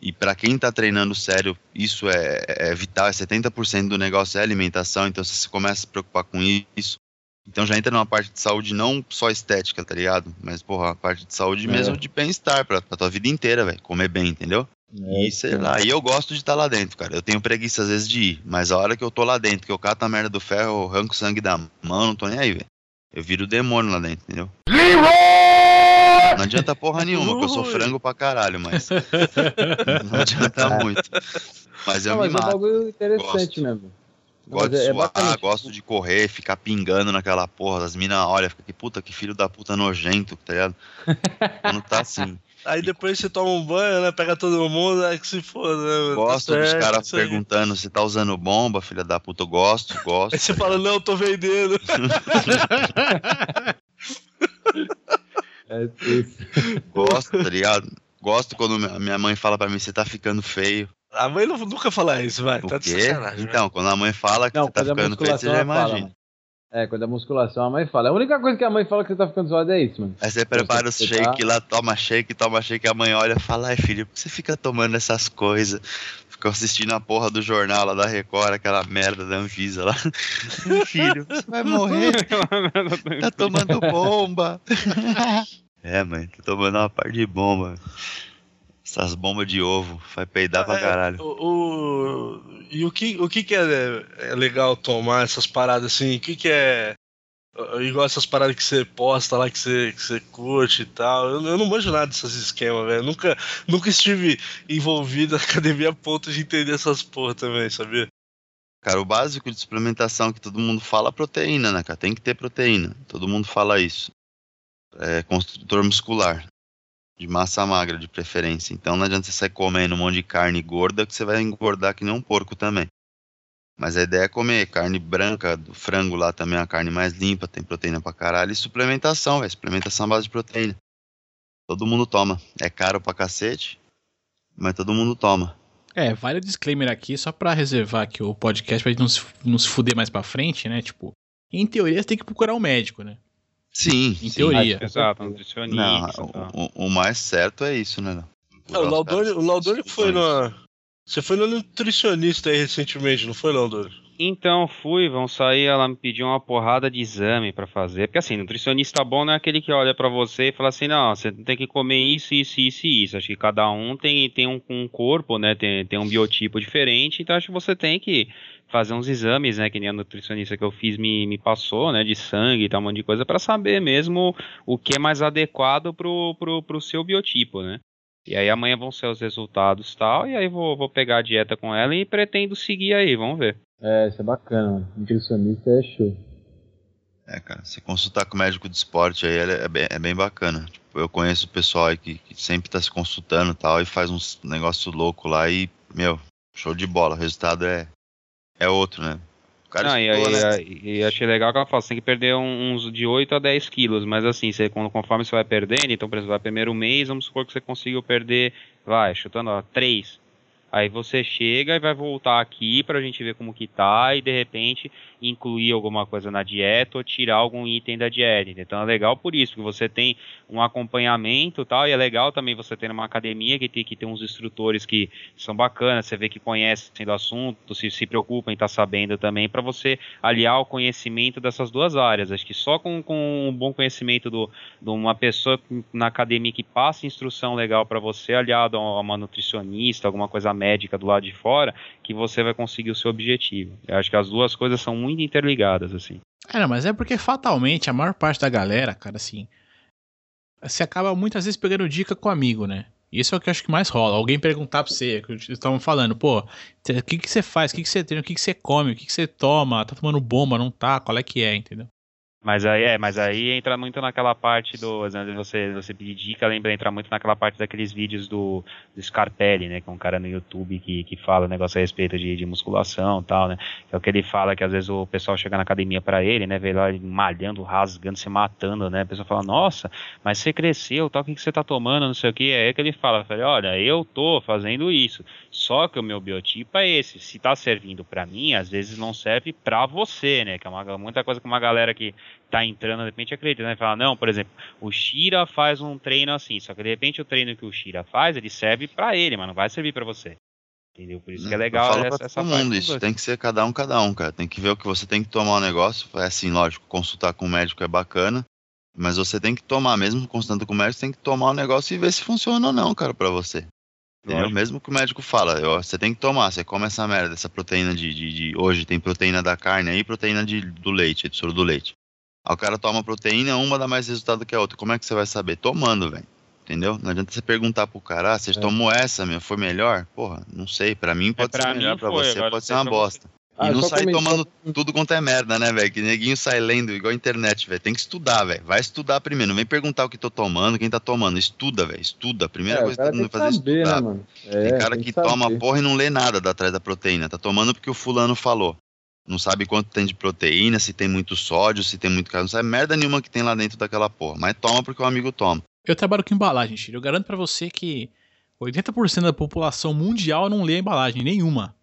E para quem está treinando sério, isso é, é vital, é 70% do negócio é alimentação, então se você começa a se preocupar com isso, então já entra numa parte de saúde não só estética, tá ligado? Mas, porra, a parte de saúde é. mesmo de bem-estar pra, pra tua vida inteira, velho. Comer bem, entendeu? É, E sei lá, e eu gosto de estar lá dentro, cara. Eu tenho preguiça às vezes de ir, mas a hora que eu tô lá dentro, que eu cato a merda do ferro, eu arranco o sangue da mão, não tô nem aí, velho. Eu viro o demônio lá dentro, entendeu? Não adianta porra nenhuma, porque eu sou frango pra caralho, mas. Não adianta muito. Mas eu Não, me mas é um mato. bagulho interessante Gosto. mesmo. Gosto de é- é suar, gosto de correr, ficar pingando naquela porra. As minas, olha, fica que puta, que filho da puta nojento, tá ligado? Quando tá assim. Aí depois você toma um banho, né? Pega todo mundo, aí que se foda, né? mano? Tá Gosto dos caras perguntando se tá usando bomba, filha da puta. Eu gosto, gosto. Aí você fala, não, eu tô vendendo. É isso. Gosto, tá ligado? Gosto quando minha- minha mãe fala pra mim, você tá ficando feio. A mãe não, nunca fala isso, vai. O Tá quê? né? Então, quando a mãe fala que Não, você tá a ficando feio, você já fala, imagina. É, quando a musculação a mãe fala. A única coisa que a mãe fala que você tá ficando zoado é isso, mano. Aí você prepara o shake tá- lá, toma shake, toma shake, a mãe olha e fala, ai filho, por que você fica tomando essas coisas? Fica assistindo a porra do jornal lá da Record, aquela merda da Anvisa lá. filho, você vai morrer, tá tomando bomba. é, mãe, tô tomando uma par de bomba. Essas bombas de ovo, vai peidar pra É, caralho. O, o- e o que, o que, que é, é legal tomar essas paradas assim? O que, que é. Igual essas paradas que você posta lá, que você, que você curte e tal. Eu, eu não manjo nada desses esquemas, velho. Nunca, nunca estive envolvido na academia a ponto de entender essas porra também, sabia? Cara, o básico de suplementação que todo mundo fala é proteína, né, cara? Tem que ter proteína. Todo mundo fala isso. É construtor muscular. De massa magra, de preferência. Então não adianta você sair comendo um monte de carne gorda que você vai engordar que nem um porco também. Mas a ideia é comer carne branca, do frango lá também é a carne mais limpa, tem proteína pra caralho. E suplementação, velho. Suplementação à base de proteína. Todo mundo toma. É caro pra cacete, mas todo mundo toma. É, vale o disclaimer aqui, só pra reservar aqui o podcast pra gente não se, não se fuder mais pra frente, né? Tipo, em teoria você tem que procurar um médico, né? Sim, Em sim. teoria. Exato, Não, nutricionista. tá. o, o- o mais certo é isso, né? Não, o Laudoni, o Laudoni foi numa. Você foi no nutricionista aí recentemente, não foi, Laudoni? Então fui, vão sair, ela me pediu uma porrada de exame pra fazer. Porque assim, nutricionista bom não é aquele que olha pra você e fala assim, não, você tem que comer isso, isso, isso e isso. Acho que cada um tem, tem um, um corpo, né? Tem, tem um biotipo diferente, então acho que você tem que fazer uns exames, né? Que nem a nutricionista que eu fiz me, me passou, né? De sangue e tal, um monte de coisa, pra saber mesmo o que é mais adequado pro, pro, pro seu biotipo, né? E aí amanhã vão ser os resultados e tal, e aí vou, vou pegar a dieta com ela e pretendo seguir aí, vamos ver. É, isso é bacana, mano. Nutricionista é show. É, cara, você consultar com o médico de esporte aí é, é bem, é bem bacana. Tipo, eu conheço o pessoal aí que, que sempre tá se consultando e tal, e faz uns negócio louco lá e, meu, show de bola. O resultado é, é outro, né? Cara Não, e, estudou, aí, né? aí- e achei legal que ela fala, você tem que perder uns de 8 a 10 quilos, mas assim, você, conforme você vai perdendo, então, por exemplo, vai primeiro mês, vamos supor que você conseguiu perder, vai, chutando, ó, 3. Aí você chega e vai voltar aqui pra gente ver como que tá e de repente incluir alguma coisa na dieta ou tirar algum item da dieta. Então é legal por isso, porque você tem um acompanhamento tal, e é legal também você ter uma academia que tem que ter uns instrutores que são bacanas, você vê que conhecem do assunto, se se preocupam em estar sabendo também, para você aliar o conhecimento dessas duas áreas. Acho que só com, com um bom conhecimento do, de uma pessoa na academia que passa instrução legal para você, aliado a uma nutricionista, alguma coisa médica do lado de fora, que você vai conseguir o seu objetivo. Eu acho que as duas coisas são muito interligadas, assim. É, mas é porque fatalmente a maior parte da galera, cara, assim. Você acaba muitas vezes pegando dica com amigo, né? Isso é o que eu acho que mais rola. Alguém perguntar pra você, que eles estavam falando, pô, o que, que você faz? O que, que você treina? O que, que você come? O que, que você toma? Tá tomando bomba? Não tá? Qual é que é, entendeu? Mas aí é, mas aí entra muito naquela parte do. né, Você, você pedir dica, lembra, entra muito naquela parte daqueles vídeos do, do Scarpelli, né? Que é um cara no YouTube que, que fala negócio a respeito de, de musculação e tal, né? Que é o que ele fala que às vezes o pessoal chega na academia pra ele, né? Vê lá ele malhando, rasgando, se matando, né? A pessoa fala, nossa, mas você cresceu, tal, o que, que você tá tomando, não sei o que. É aí que ele fala, fala, olha, eu tô fazendo isso. Só que o meu biotipo é esse. Se tá servindo pra mim, às vezes não serve pra você, né? Que é uma, muita coisa que uma galera que tá entrando, de repente acredita, né? Fala, não, por exemplo, o Shira faz um treino assim, só que de repente o treino que o Shira faz, ele serve pra ele, mas não vai servir pra você. Entendeu? Por isso que é legal essa, essa todo parte mundo isso. Tem que ser cada um, cada um, cara. Tem que ver o que você tem que tomar o negócio. É assim, lógico, consultar com o médico é bacana. Mas você tem que tomar, mesmo consultando com o médico, tem que tomar o negócio e ver se funciona ou não, cara, pra você. Entendeu? Mesmo que o médico fala, ó, você tem que tomar, você come essa merda, essa proteína de, de, de- Hoje tem proteína da carne aí, proteína de, do leite, do soro do leite. Aí o cara toma proteína, uma dá mais resultado que a outra. Como é que você vai saber? Tomando, velho. Entendeu? Não adianta você perguntar pro cara, ah, você tomou essa, meu, foi melhor? Porra, não sei. Pra mim pode É, pra ser melhor, pra foi, você pode ser uma bosta. Ah, e não só sai comentar- tomando tudo quanto é merda, né, velho? Que neguinho sai lendo igual a internet, velho. Tem que estudar, velho. Vai estudar primeiro. Não vem perguntar o que tô tomando, quem tá tomando. Estuda, velho. Estuda. A primeira É, coisa que todo mundo que fazer é saber, estudar. né, mano? É, Tem cara tem que, saber. toma porra e não lê nada da atrás da proteína. Tá tomando porque o fulano falou. Não sabe quanto tem de proteína, se tem muito sódio, se tem muito carbo. Não sabe merda nenhuma que tem lá dentro daquela porra. Mas toma porque o amigo toma. Eu trabalho com embalagem, Chile. Eu garanto pra você que 80% da população mundial não lê a embalagem, nenhuma.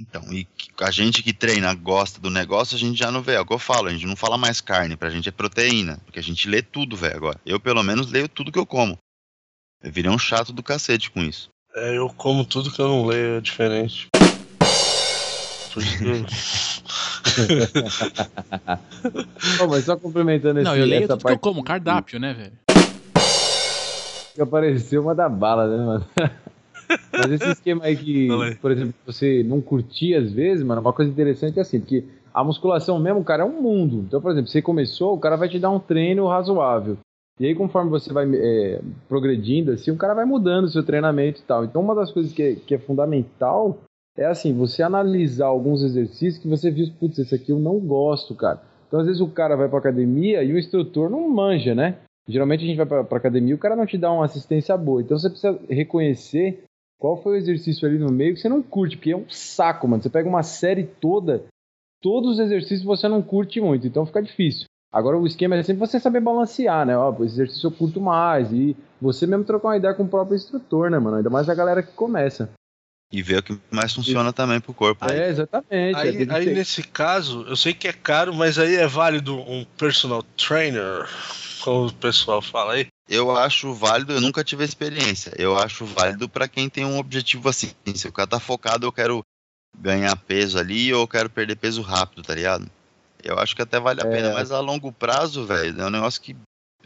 Então, e que- a gente que treina, gosta do negócio, a gente já não vê. É o que eu falo, a gente não fala mais carne, pra gente é proteína. Porque a gente lê tudo, velho, agora. Eu, pelo menos, leio tudo que eu como. Eu virei um chato do cacete com isso. É, eu como tudo que eu não leio, é diferente. Ó, mas só complementando não, esse, eu leio essa tudo que eu parte como, cardápio, né, velho? que apareceu uma da bala, né, mano? Mas esse esquema aí que, aí. por exemplo, você não curtia às vezes, mano, uma coisa interessante é assim, porque a musculação mesmo, cara, é um mundo. Então, por exemplo, você começou, o cara vai te dar um treino razoável. E aí, conforme você vai é, progredindo, assim, o cara vai mudando o seu treinamento e tal. Então, uma das coisas que é, que é fundamental é assim, você analisar alguns exercícios que você viu, putz, esse aqui eu não gosto, cara. Então, às vezes o cara vai pra academia e o instrutor não manja, né? Geralmente a gente vai pra academia e o cara não te dá uma assistência boa. Então, você precisa reconhecer qual foi o exercício ali no meio que você não curte, porque é um saco, mano. Você pega uma série toda, todos os exercícios você não curte muito, então fica difícil. Agora o esquema é sempre você saber balancear, né? Ó, esse exercício eu curto mais. E você mesmo trocar uma ideia com o próprio instrutor, né, mano? Ainda mais a galera que começa. E ver o que mais funciona também pro corpo. É, exatamente. é, Aí, tem que aí nesse caso, eu sei que é caro, mas aí é válido um personal trainer, como o pessoal fala aí. Eu acho válido, eu nunca tive experiência. Eu acho válido pra quem tem um objetivo assim. Se o cara tá focado, eu quero ganhar peso ali ou eu quero perder peso rápido, tá ligado? Eu acho que até vale a É. pena, mas a longo prazo, velho, é um negócio que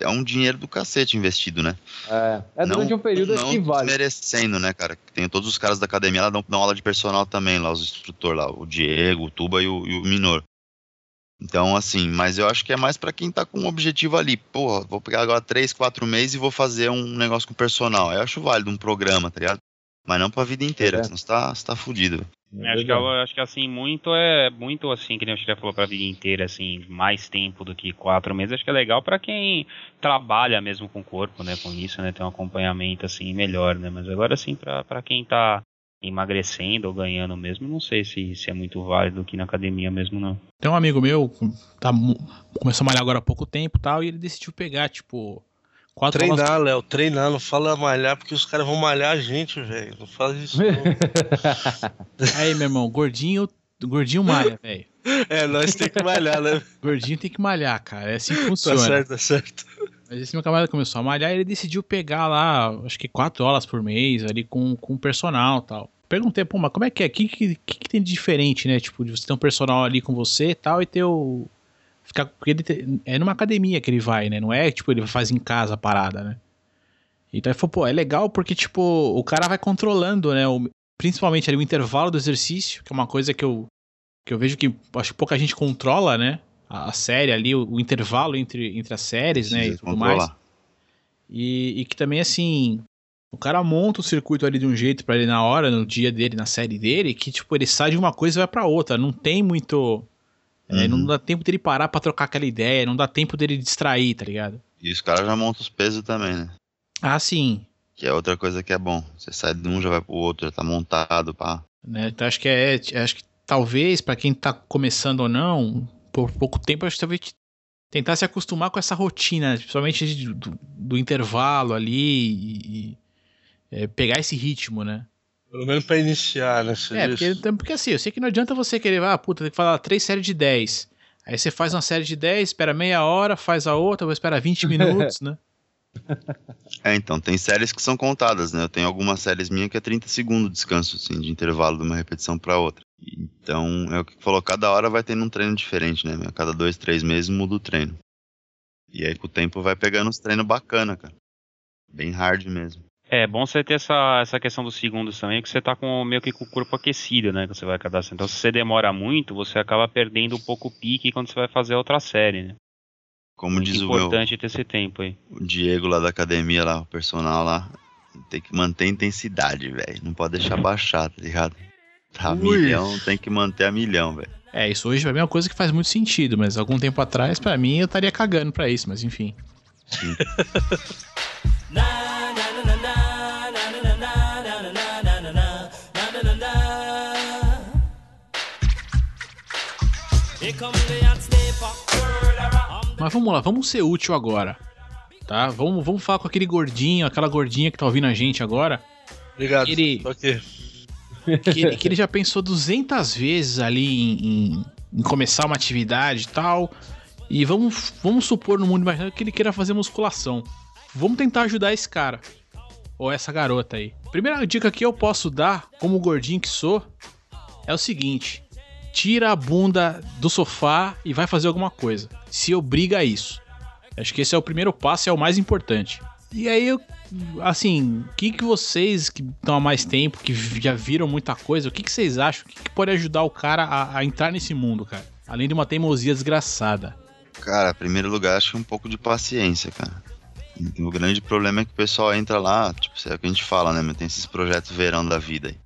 é um dinheiro do cacete investido, né? É, é durante um período não que vale. desmerecendo, né, cara? Tem todos os caras da academia lá dão, dão aula de personal também, lá, os instrutores lá, o Diego, o Tuba e o, e o Minor. Então, assim, mas eu acho que é mais pra quem tá com um objetivo ali. Porra, vou pegar agora três, quatro meses e vou fazer um negócio com personal. Eu acho válido um programa, tá ligado? Mas não pra vida inteira, É. senão você tá, você tá fudido. Eu Acho que, acho que assim, muito é muito assim, que nem o Chile falou pra vida inteira, assim, mais tempo do que quatro meses. Acho que é legal pra quem trabalha mesmo com o corpo, né? Com isso, né? Ter um acompanhamento assim melhor, né? Mas agora assim, pra, pra quem tá emagrecendo ou ganhando mesmo, não sei se, se é muito válido aqui na academia mesmo, não. Tem um amigo meu, tá, começou a malhar agora há pouco tempo e tal, e ele decidiu pegar, tipo, quatro Treinar, Léo, treinar, não fala malhar, porque os caras vão malhar a gente, velho. Não faz isso. não. Aí, meu irmão, gordinho, gordinho malha, velho. é, nós temos que malhar, né? Gordinho tem que malhar, cara. É assim que Tá funciona. certo, tá certo. Mas esse meu camarada começou a malhar e ele decidiu pegar lá, acho que quatro aulas por mês ali com, com personal e tal. Perguntei, pô, mas como é que é? O que, que, que que tem de diferente, né? Tipo, de você ter um personal ali com você e tal e ter o. Ficar, porque ele é numa academia que ele vai, né? Não é tipo, ele faz em casa a parada, né? Então ele falou, pô, é legal porque, tipo, o cara vai controlando, né? o- principalmente ali o intervalo do exercício, que é uma coisa que eu, que eu vejo que acho que pouca gente controla, né? A, a série ali, o, o intervalo entre, entre as séries, né? E tudo mais. controlar. E, e que também, assim, o cara monta o circuito ali de um jeito pra ele na hora, no dia dele, na série dele, que, tipo, ele sai de uma coisa e vai pra outra. Não tem muito. É, Uhum. não dá tempo dele parar pra trocar aquela ideia, não dá tempo dele distrair, tá ligado? E os caras já montam os pesos também, né? Ah, sim. Que é outra coisa que é bom. Você sai de um, já vai pro outro, já tá montado, pá. Né? Então acho que é. Acho que talvez, pra quem tá começando ou não, por pouco tempo, acho que talvez tentar se acostumar com essa rotina, principalmente do, do intervalo ali e, e, é, pegar esse ritmo, né? Pelo menos pra iniciar, né? Você É, porque, porque assim, eu sei que não adianta você querer, ah, puta, tem que falar três séries de 10. Aí você faz uma série de 10, espera meia hora, faz a outra, vou esperar 20 minutos, né? É, então, tem séries que são contadas, né? Eu tenho algumas séries minhas que é 30 segundos de descanso, assim, de intervalo de uma repetição pra outra. Então, é o que falou, cada hora vai tendo um treino diferente, né? A cada dois, três meses muda o treino. E aí, com o tempo, vai pegando uns treinos bacana, cara. Bem hard mesmo. É bom você ter essa, essa questão dos segundos também, que você tá com meio que com o corpo aquecido, né? Que você vai cadastrar. Então, se você demora muito, você acaba perdendo um pouco o pique quando você vai fazer outra série, né? Como diz o meu importante ter esse tempo aí. o Diego lá da academia, lá, o personal lá, tem que manter a intensidade, velho. Não pode deixar baixar, tá ligado? Tá a Ui. milhão, tem que manter a milhão, velho. É, isso hoje pra mim é uma coisa que faz muito sentido, mas algum tempo atrás, pra mim, eu estaria cagando pra isso, mas enfim. Mas vamos lá, vamos ser útil agora. Tá? Vamos, vamos falar com aquele gordinho, aquela gordinha que tá ouvindo a gente agora. Obrigado. Ele- que ele, que ele já pensou 200 vezes ali em, em- em começar uma atividade e tal. E vamos, vamos supor no mundo imaginário que ele queira fazer musculação. Vamos tentar ajudar esse cara. Ou essa garota aí. Primeira dica que eu posso dar, como gordinho que sou, é o seguinte: tira a bunda do sofá e vai fazer alguma coisa. Se obriga a isso. Acho que esse é o primeiro passo e é o mais importante. E aí, assim, o que, que vocês que estão há mais tempo, que já viram muita coisa, o que, que vocês acham? O que, que pode ajudar o cara a, a entrar nesse mundo, cara? Além de uma teimosia desgraçada. Cara, em primeiro lugar, acho que um pouco de paciência, cara. O grande problema é que o pessoal entra lá, tipo, é o que a gente fala, né? Tem esses projetos verão da vida aí.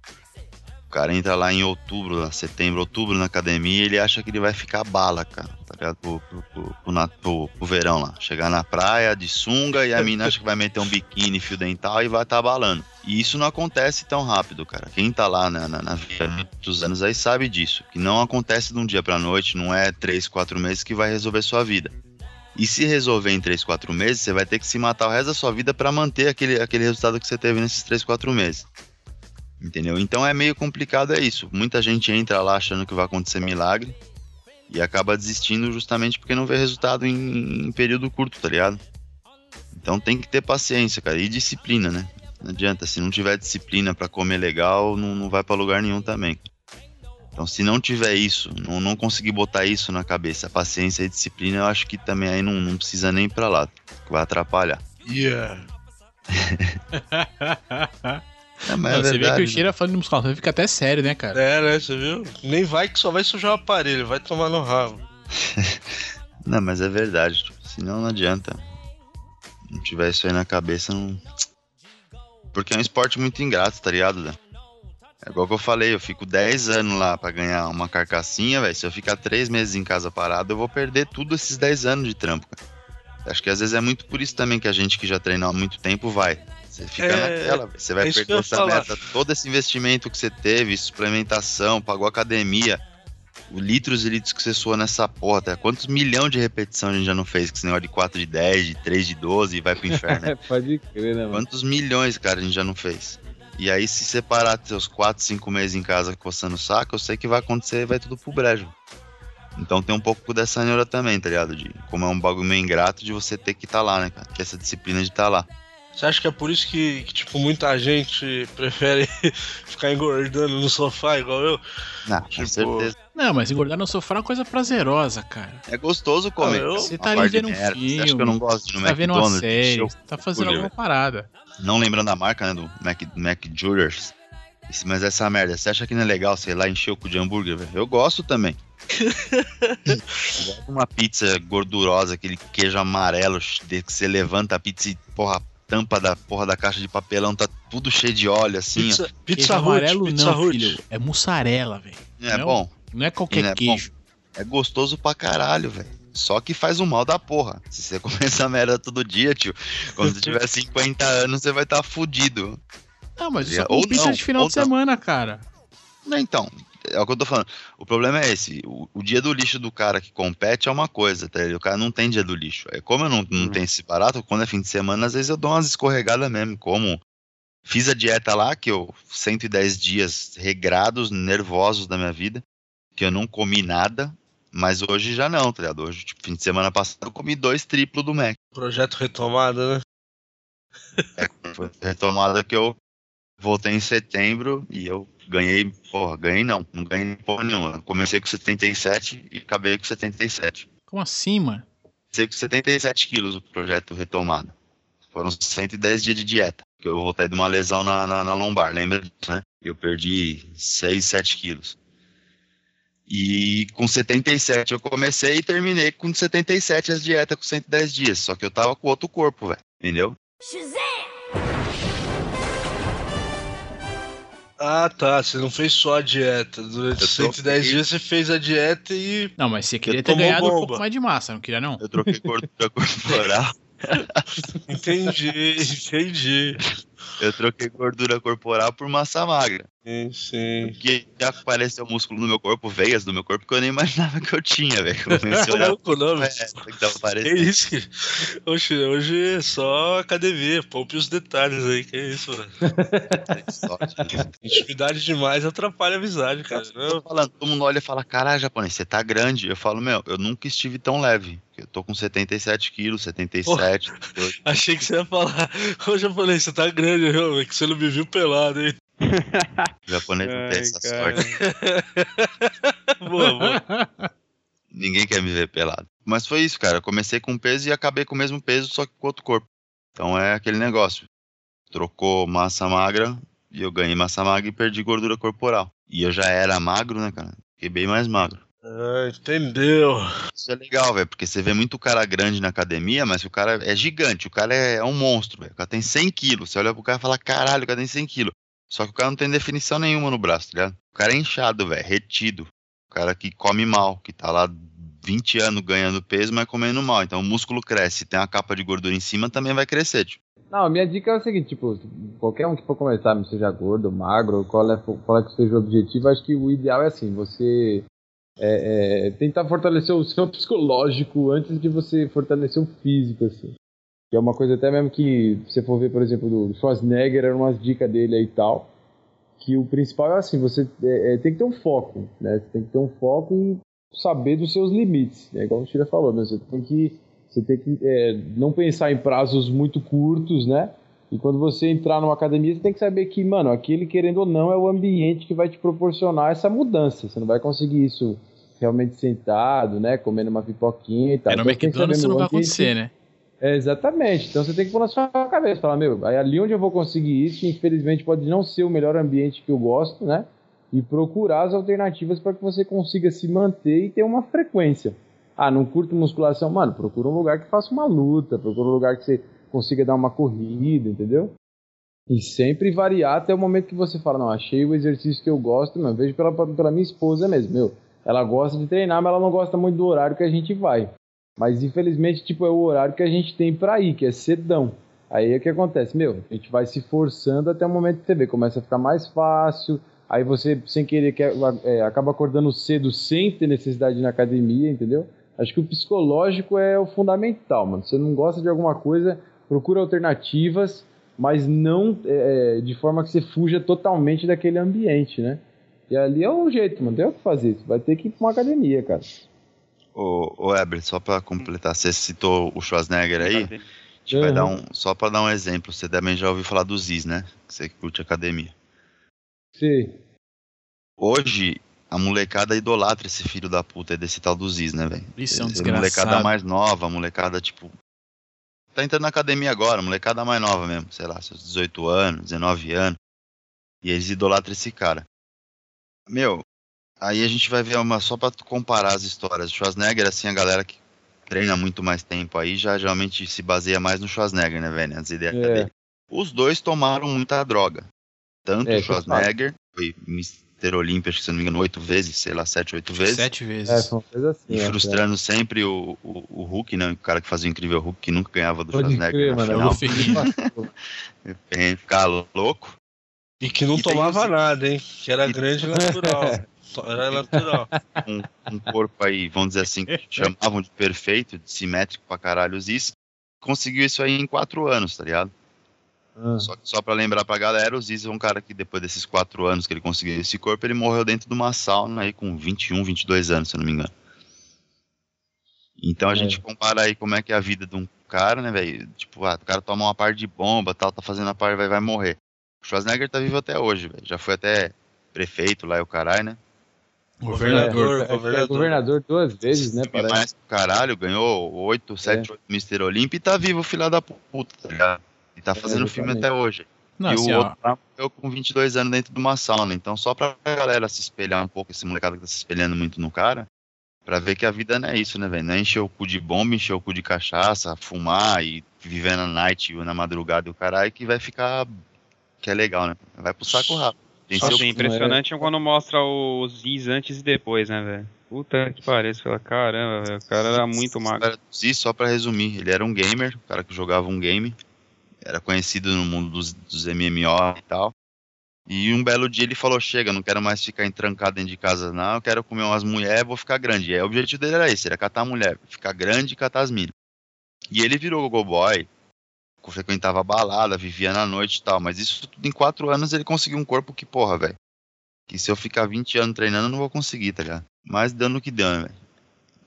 O cara entra lá em outubro, setembro, outubro na academia ele acha que ele vai ficar bala, cara. Tá ligado? Pro, pro, pro, pro, verão lá. Chegar na praia de sunga e a mina acha que vai meter um biquíni, fio dental e vai estar balando. E isso não acontece tão rápido, cara. Quem tá lá na, na, na vida há muitos anos aí sabe disso. Que não acontece de um dia pra noite, não é três, quatro meses que vai resolver sua vida. E se resolver em 3, 4 meses, você vai ter que se matar o resto da sua vida para manter aquele, aquele resultado que você teve nesses 3, 4 meses. Entendeu? Então é meio complicado é isso. Muita gente entra lá achando que vai acontecer milagre e acaba desistindo justamente porque não vê resultado em, em período curto, tá ligado? Então tem que ter paciência, cara, e disciplina, né? Não adianta, se não tiver disciplina para comer legal, não, não vai para lugar nenhum também. Então, se não tiver isso, não, não conseguir botar isso na cabeça, paciência e disciplina, eu acho que também aí não, não precisa nem ir pra lá, que vai atrapalhar. Yeah. É, mas Não, é você vê que verdade, o cheiro falando de musculação fica até sério, né, cara? É, né? Você viu? Nem vai que só vai sujar o aparelho, vai tomar no rabo. Não, mas é verdade. Tipo, senão não adianta. Não tiver isso aí na cabeça, não. Porque é um esporte muito ingrato, tá ligado, Dan? É igual que eu falei, eu fico 10 anos lá pra ganhar uma carcassinha, velho. Se eu ficar 3 meses em casa parado, eu vou perder tudo esses 10 anos de trampo, cara. Acho que às vezes é muito por isso também que a gente que já treina há muito tempo vai. Você fica É, naquela, você vai é que perder essa meta. Todo esse investimento que você teve, suplementação, pagou academia, o litros e litros que você suou nessa porra, tá? Quantos milhões de repetições a gente já não fez com esse negócio de 4 de 10, de 3 de 12 e vai pro inferno? né? É, pode crer, né, mano? Quantos milhões, cara, a gente já não fez? E aí, se separar seus 4, 5 meses em casa coçando o saco, eu sei que vai acontecer e vai tudo pro brejo. Então tem um pouco dessa neura também, tá ligado? De como é um bagulho meio ingrato de você ter que estar lá, né, cara? Que essa disciplina de estar lá. Você acha que é por isso que, que, tipo, muita gente prefere ficar engordando no sofá igual eu? Não, com Tipo, certeza. Não, mas engordar no sofá é uma coisa prazerosa, cara. É gostoso comer. Ah, eu-. Você tá ali vendo um merda. Você acha filme, que eu não gosto de no Tá vendo uma série, tá fazendo bagulho, alguma parada. Não lembrando a marca, né, do Mac, Mac Jewelers. Mas essa merda, você acha que não é legal, sei lá, encher o cu de hambúrguer, velho? Eu gosto também. Eu gosto de uma pizza gordurosa, aquele queijo amarelo, de que você levanta a pizza e, porra, tampa da porra da caixa de papelão tá tudo cheio de óleo, assim, Pizza, Queijo pizza amarelo pizza não, Hut. filho. É mussarela, velho. ó. É não. bom, Não é qualquer Não é bom? queijo. é gostoso pra caralho, velho. Só que faz um mal da porra. Se você comer essa merda todo dia, tio, quando você tiver 50 anos, você vai estar tá fudido. Não, mas isso é pizza não, de final de não. semana, cara. Não, Então, é o que eu tô falando. O problema é esse. O, o dia do lixo do cara que compete é uma coisa, tá? O cara não tem dia do lixo. É como eu não, não Hum. tenho esse barato, quando é fim de semana, às vezes eu dou umas escorregadas mesmo. Como fiz a dieta lá, que eu 110 dias regrados, nervosos da minha vida, que eu não comi nada. Mas hoje já não, tá ligado? Hoje, tipo, fim de semana passado, eu comi dois triplos do Mac. Projeto retomada, né? Foi retomada que eu voltei em setembro e eu ganhei, porra, ganhei não, não ganhei porra nenhuma. Comecei com 77 e acabei com 77. Como assim, mano? Comecei com 77 quilos o projeto retomada. Foram 110 dias de dieta. Que eu voltei de uma lesão na, na, na lombar, lembra disso, né? Eu perdi 6, 7 quilos. E com 77 eu comecei e terminei com 77 as dieta com 110 dias. Só que eu tava com outro corpo, velho. Entendeu? Ah, tá. Você não fez só a dieta. Durante Eu 110 troquei. dias você fez a dieta e. Não, mas você queria ter tomou ganhado um bomba. pouco mais de massa, não queria não? Eu troquei gordura corporal. Entendi, entendi. Eu troquei gordura corporal por massa magra. Sim, sim. Porque já apareceu músculo no meu corpo, veias no meu corpo que eu nem imaginava que eu tinha, velho. Comecei a Tá olhar louco, não, Que aparecendo. isso, que... Oxe, hoje é só academia, poupe os detalhes aí, que isso, mano. Sorte. Intimidade demais atrapalha a amizade, cara. Eu tô falando, todo mundo olha e fala, caralho, japonês, você tá grande. Eu falo, meu, eu nunca estive tão leve. Eu tô com 77 quilos, 77. eu- Achei que você ia falar, ô japonês, você tá grande, viu? É que você não me viu pelado, hein? O japonês não tem essa cara. sorte. Boa, boa. Ninguém quer me ver pelado. Mas foi isso, cara. Eu comecei com peso e acabei com o mesmo peso, só que com outro corpo. Então é aquele negócio. Trocou massa magra e eu ganhei massa magra e perdi gordura corporal. E eu já era magro, né, cara? Fiquei bem mais magro. Ah, entendeu. Isso é legal, velho, porque você vê muito cara grande na academia, mas o cara é gigante, o cara é, é um monstro, velho. O cara tem 100 quilos. Você olha pro cara e fala, caralho, o cara tem 100 quilos. Só que o cara não tem definição nenhuma no braço, tá ligado? O cara é inchado, velho, retido. O cara que come mal, que tá lá 20 anos ganhando peso, mas comendo mal. Então o músculo cresce, tem uma capa de gordura em cima, também vai crescer, tipo. Não, a minha dica é o seguinte, tipo, qualquer um que for começar, seja gordo, magro, qual é, qual é que seja o objetivo, acho que o ideal é assim, você é, é, tentar fortalecer o seu psicológico antes de você fortalecer o físico, assim. Que é uma coisa até mesmo que, se você for ver, por exemplo, do Schwarzenegger, eram umas dicas dele aí e tal, que o principal é assim, você é, é, tem que ter um foco, né? Você tem que ter um foco e saber dos seus limites, é igual o Tira falou, né? Você tem que você tem que é, não pensar em prazos muito curtos, né? E quando você entrar numa academia, você tem que saber que, mano, aquele, querendo ou não, é o ambiente que vai te proporcionar essa mudança. Você não vai conseguir isso realmente sentado, né? Comendo uma pipoquinha e tal. É, no Então, McDonald's isso não vai acontecer, né? É, exatamente. Então você tem que pôr na sua cabeça, falar, meu, ali onde eu vou conseguir isso, infelizmente pode não ser o melhor ambiente que eu gosto, né? E procurar as alternativas para que você consiga se manter e ter uma frequência. Ah, não curto musculação, mano, procura um lugar que faça uma luta, procura um lugar que você consiga dar uma corrida, entendeu? E sempre variar até o momento que você fala, não, achei o exercício que eu gosto, mas vejo pela, pela minha esposa mesmo, meu. Ela gosta de treinar, mas ela não gosta muito do horário que a gente vai. Mas infelizmente, tipo, é o horário que a gente tem pra ir, que é cedão. Aí é o que acontece, meu, a gente vai se forçando até o momento você vê, começa a ficar mais fácil, aí você, sem querer, quer, é, acaba acordando cedo sem ter necessidade de ir na academia, entendeu? Acho que o psicológico é o fundamental, mano. Você não gosta de alguma coisa, procura alternativas, mas não é, de forma que você fuja totalmente daquele ambiente, né? E ali é o jeito, mano. Tem o que fazer. Você vai ter que ir pra uma academia, cara. Ô, ô Eber, só pra completar, você citou o Schwarzenegger aí, a gente vai Uhum. dar um, só pra dar um exemplo, você também já ouviu falar do Ziz, né? Você que curte academia. Sim. Hoje, a molecada idolatra esse filho da puta aí desse tal do Ziz, né, velho? Isso é um A desgraçado. molecada mais nova, a molecada, tipo. Tá entrando na academia agora, a molecada mais nova mesmo, sei lá, seus 18 anos, 19 anos. E eles idolatram esse cara. Meu, aí a gente vai ver uma. Só pra comparar as histórias. O Schwarzenegger, assim, a galera que treina muito mais tempo aí já geralmente se baseia mais no Schwarzenegger, né, velho? As ideias É. dele. Os dois tomaram muita droga. Tanto É, o é. Schwarzenegger, foi Mr. Olímpia, acho que se não me engano, oito vezes, sei lá, sete, oito vezes. Sete É, vezes. foi uma coisa assim. E é, frustrando sempre o, o, o Hulk, né? O cara que fazia o incrível Hulk, que nunca ganhava do Pode Schwarzenegger crer, na mano. final. é Tem ficar louco. E que não E tem tomava os- nada, hein? Que era E- grande e natural. Era natural. Um, um corpo aí, vamos dizer assim, que chamavam de perfeito, de simétrico pra caralho os Ziz. Conseguiu isso aí em quatro anos, tá ligado? Ah, Só, só pra lembrar pra galera, o Ziz é um cara que depois desses quatro anos que ele conseguiu esse corpo, ele morreu dentro de uma sauna aí com 21, 22 anos, se eu não me engano. Então a É. gente compara aí como é que é a vida de um cara, né, velho? Tipo, ah, o cara toma uma par de bomba, tal, tá fazendo a par, vai, vai morrer. O Schwarzenegger tá vivo até hoje, velho. Já foi até prefeito lá e o caralho, né? Governador. É, é, é governador. governador duas vezes, né? Parece. mais caralho, ganhou 8, 7, 8 Mr. Olympia e tá vivo, filha da puta, tá ligado? E tá fazendo É, filme até hoje. Não, e assim, o outro lá eu com 22 anos dentro de uma sauna. Então, só pra galera se espelhar um pouco, esse molecada que tá se espelhando muito no cara, pra ver que a vida não é isso, né, velho? Não é encher o cu de bomba, encher o cu de cachaça, fumar e viver na night ou na madrugada e o caralho, que vai ficar. que é legal, né? Vai pro saco rápido. Seu- impressionante é quando mostra os Is antes e depois, né, velho? Puta que pariu, fala, caramba, velho, o cara era muito magro. Traduzir só pra resumir, ele era um gamer, um cara que jogava um game, era conhecido no mundo dos, dos MMO e tal. E um belo dia ele falou: Chega, não quero mais ficar entrancado dentro de casa, não. Eu quero comer umas mulheres, vou ficar grande. E aí, o objetivo dele era esse: era catar a mulher, ficar grande e catar as minas. E ele virou go boy, frequentava balada, vivia na noite e tal. Mas isso tudo em quatro anos ele conseguiu um corpo que, porra, velho. Que se eu ficar 20 anos treinando, eu não vou conseguir, tá ligado? Mas dando o que né, velho?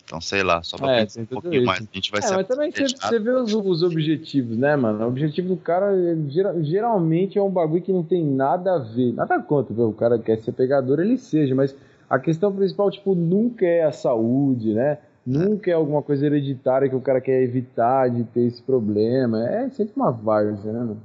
Então, sei lá, só pra É, pensar um pouquinho isso. mais. A gente vai É, ser mas também você, você vê os, os objetivos, né, mano? O objetivo do cara é, gera- geralmente é um bagulho que não tem nada a ver. Nada contra, viu? o cara quer ser pegador, ele seja, mas a questão principal, tipo, nunca é a saúde, né? Nunca é alguma coisa hereditária que o cara quer evitar de ter esse problema. É sempre uma várzea, né, mano?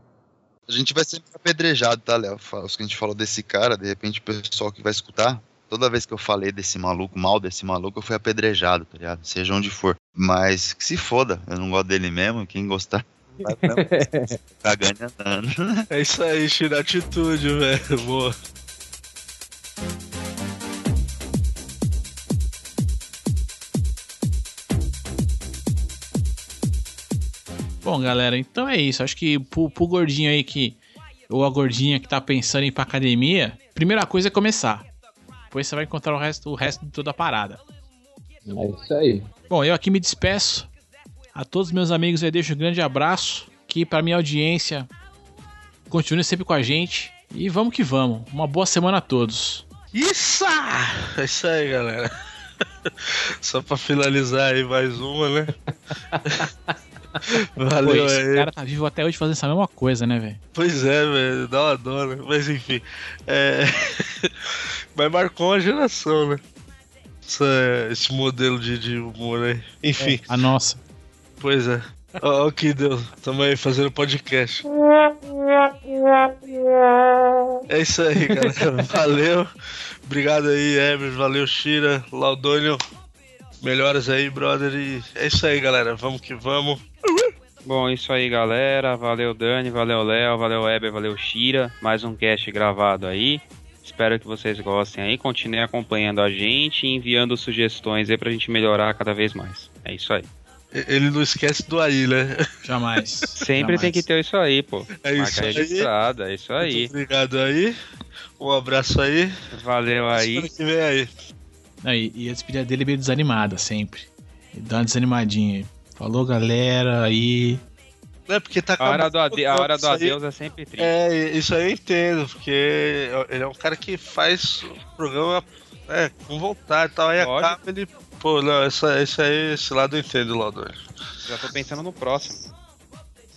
A gente vai sempre apedrejado, tá, Léo? Os que a gente falou desse cara, de repente o pessoal que vai escutar, toda vez que eu falei desse maluco, mal desse maluco, eu fui apedrejado, tá ligado? Seja onde for. Mas que se foda, eu não gosto dele mesmo, quem gostar. Tá ganhando. É isso aí, China, atitude, velho. Boa. Bom, galera, então é isso. Acho que pro, pro gordinho aí que. Ou a gordinha que tá pensando em ir pra academia, primeira coisa é começar. Depois você vai encontrar o resto, o resto de toda a parada. É isso aí. Bom, eu aqui me despeço. A todos meus amigos eu deixo um grande abraço. Que pra minha audiência continue sempre com a gente. E vamos que vamos. Uma boa semana a todos. Isso! É isso aí, galera. Só pra finalizar aí mais uma, né? Pô, Valeu esse aí. cara tá vivo até hoje fazendo essa mesma coisa, né, velho? Pois é, velho, dá uma dó, né? Mas enfim. É... Mas marcou uma geração, né? Essa- esse modelo de, de humor aí. Enfim, A nossa. pois é. Ó, o que deu. Tamo aí fazendo podcast. É isso aí, galera. Valeu. Obrigado aí, Emer. Valeu, Shira. Laudônio. Melhoras aí, brother. E é isso aí, galera. Vamos que vamos. Bom, isso aí, galera. Valeu, Dani, valeu, Léo, valeu, Weber, valeu, Shira. Mais um cast gravado aí. Espero que vocês gostem aí. Continuem acompanhando a gente e enviando sugestões aí pra gente melhorar cada vez mais. É isso aí. Ele não esquece do aí, né? Jamais. Sempre Jamais. tem que ter isso aí, pô. É isso Marca aí. registrada, é isso aí. Muito obrigado aí. Um abraço aí. Valeu aí. Semana que vem aí. Não, e, e a despedida dele é meio desanimada, sempre. Ele dá uma desanimadinha. Falou, galera, aí. É porque tá A hora do, ade a hora do Isso aí- adeus é sempre triste. É, isso aí eu entendo, porque ele é um cara que faz o programa é, com vontade e tal. Aí Lógico. acaba ele. Pô, não, essa, esse aí, esse lado eu entendo, Laudor. Já tô pensando no próximo.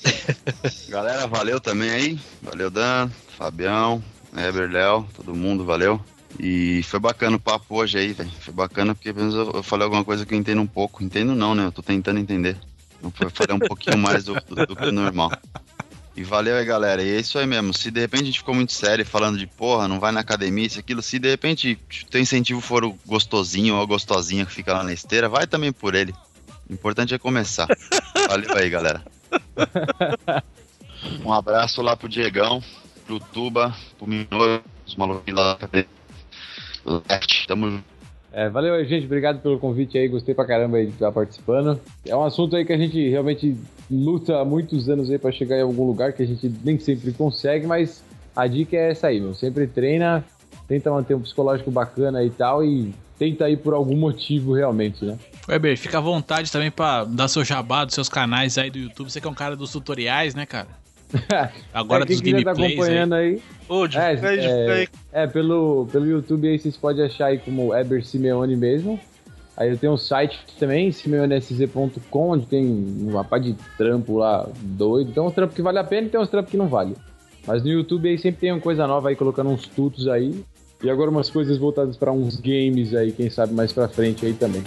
Galera, valeu também aí. Valeu, Dan, Fabião, Heber, Léo, todo mundo, valeu. E foi bacana o papo hoje aí, velho. Foi bacana porque pelo menos eu, eu falei alguma coisa que eu entendo um pouco. Entendo não, né? Eu tô tentando entender. Eu fa- falei um pouquinho mais do, do, do que o normal. E valeu aí, galera. E é isso aí mesmo. Se de repente a gente ficou muito sério falando de porra, não vai na academia, isso, aquilo. Se de repente teu incentivo for o gostosinho ou a gostosinha que fica lá na esteira, vai também por ele. O importante é começar. Valeu aí, galera. Um abraço lá pro Diegão, pro Tuba, pro Minoro, os maluquinhos lá do Left. Tamo. É, valeu aí, gente. Obrigado pelo convite aí. Gostei pra caramba aí de estar participando. É um assunto aí que a gente realmente luta há muitos anos aí pra chegar em algum lugar que a gente nem sempre consegue, mas a dica é essa aí, meu. Sempre treina, tenta manter um psicológico bacana e tal e tenta ir por algum motivo realmente, né? Weber, fica à vontade também pra dar seu jabá dos seus canais aí do YouTube. Você que é um cara dos tutoriais, né, cara? Agora é, dos tá gameplays aí. acompanhando aí, É, aí, divulga aí. É, pelo, pelo YouTube aí vocês podem achar aí como Eber Simeone mesmo. Aí eu tenho um site também, simeonesc.com, onde tem uma pá de trampo lá doido. Tem uns trampos que vale a pena e tem uns trampos que não vale. Mas no YouTube aí sempre tem uma coisa nova aí, colocando uns tutos aí. E agora umas coisas voltadas para uns games aí, quem sabe mais pra frente aí também.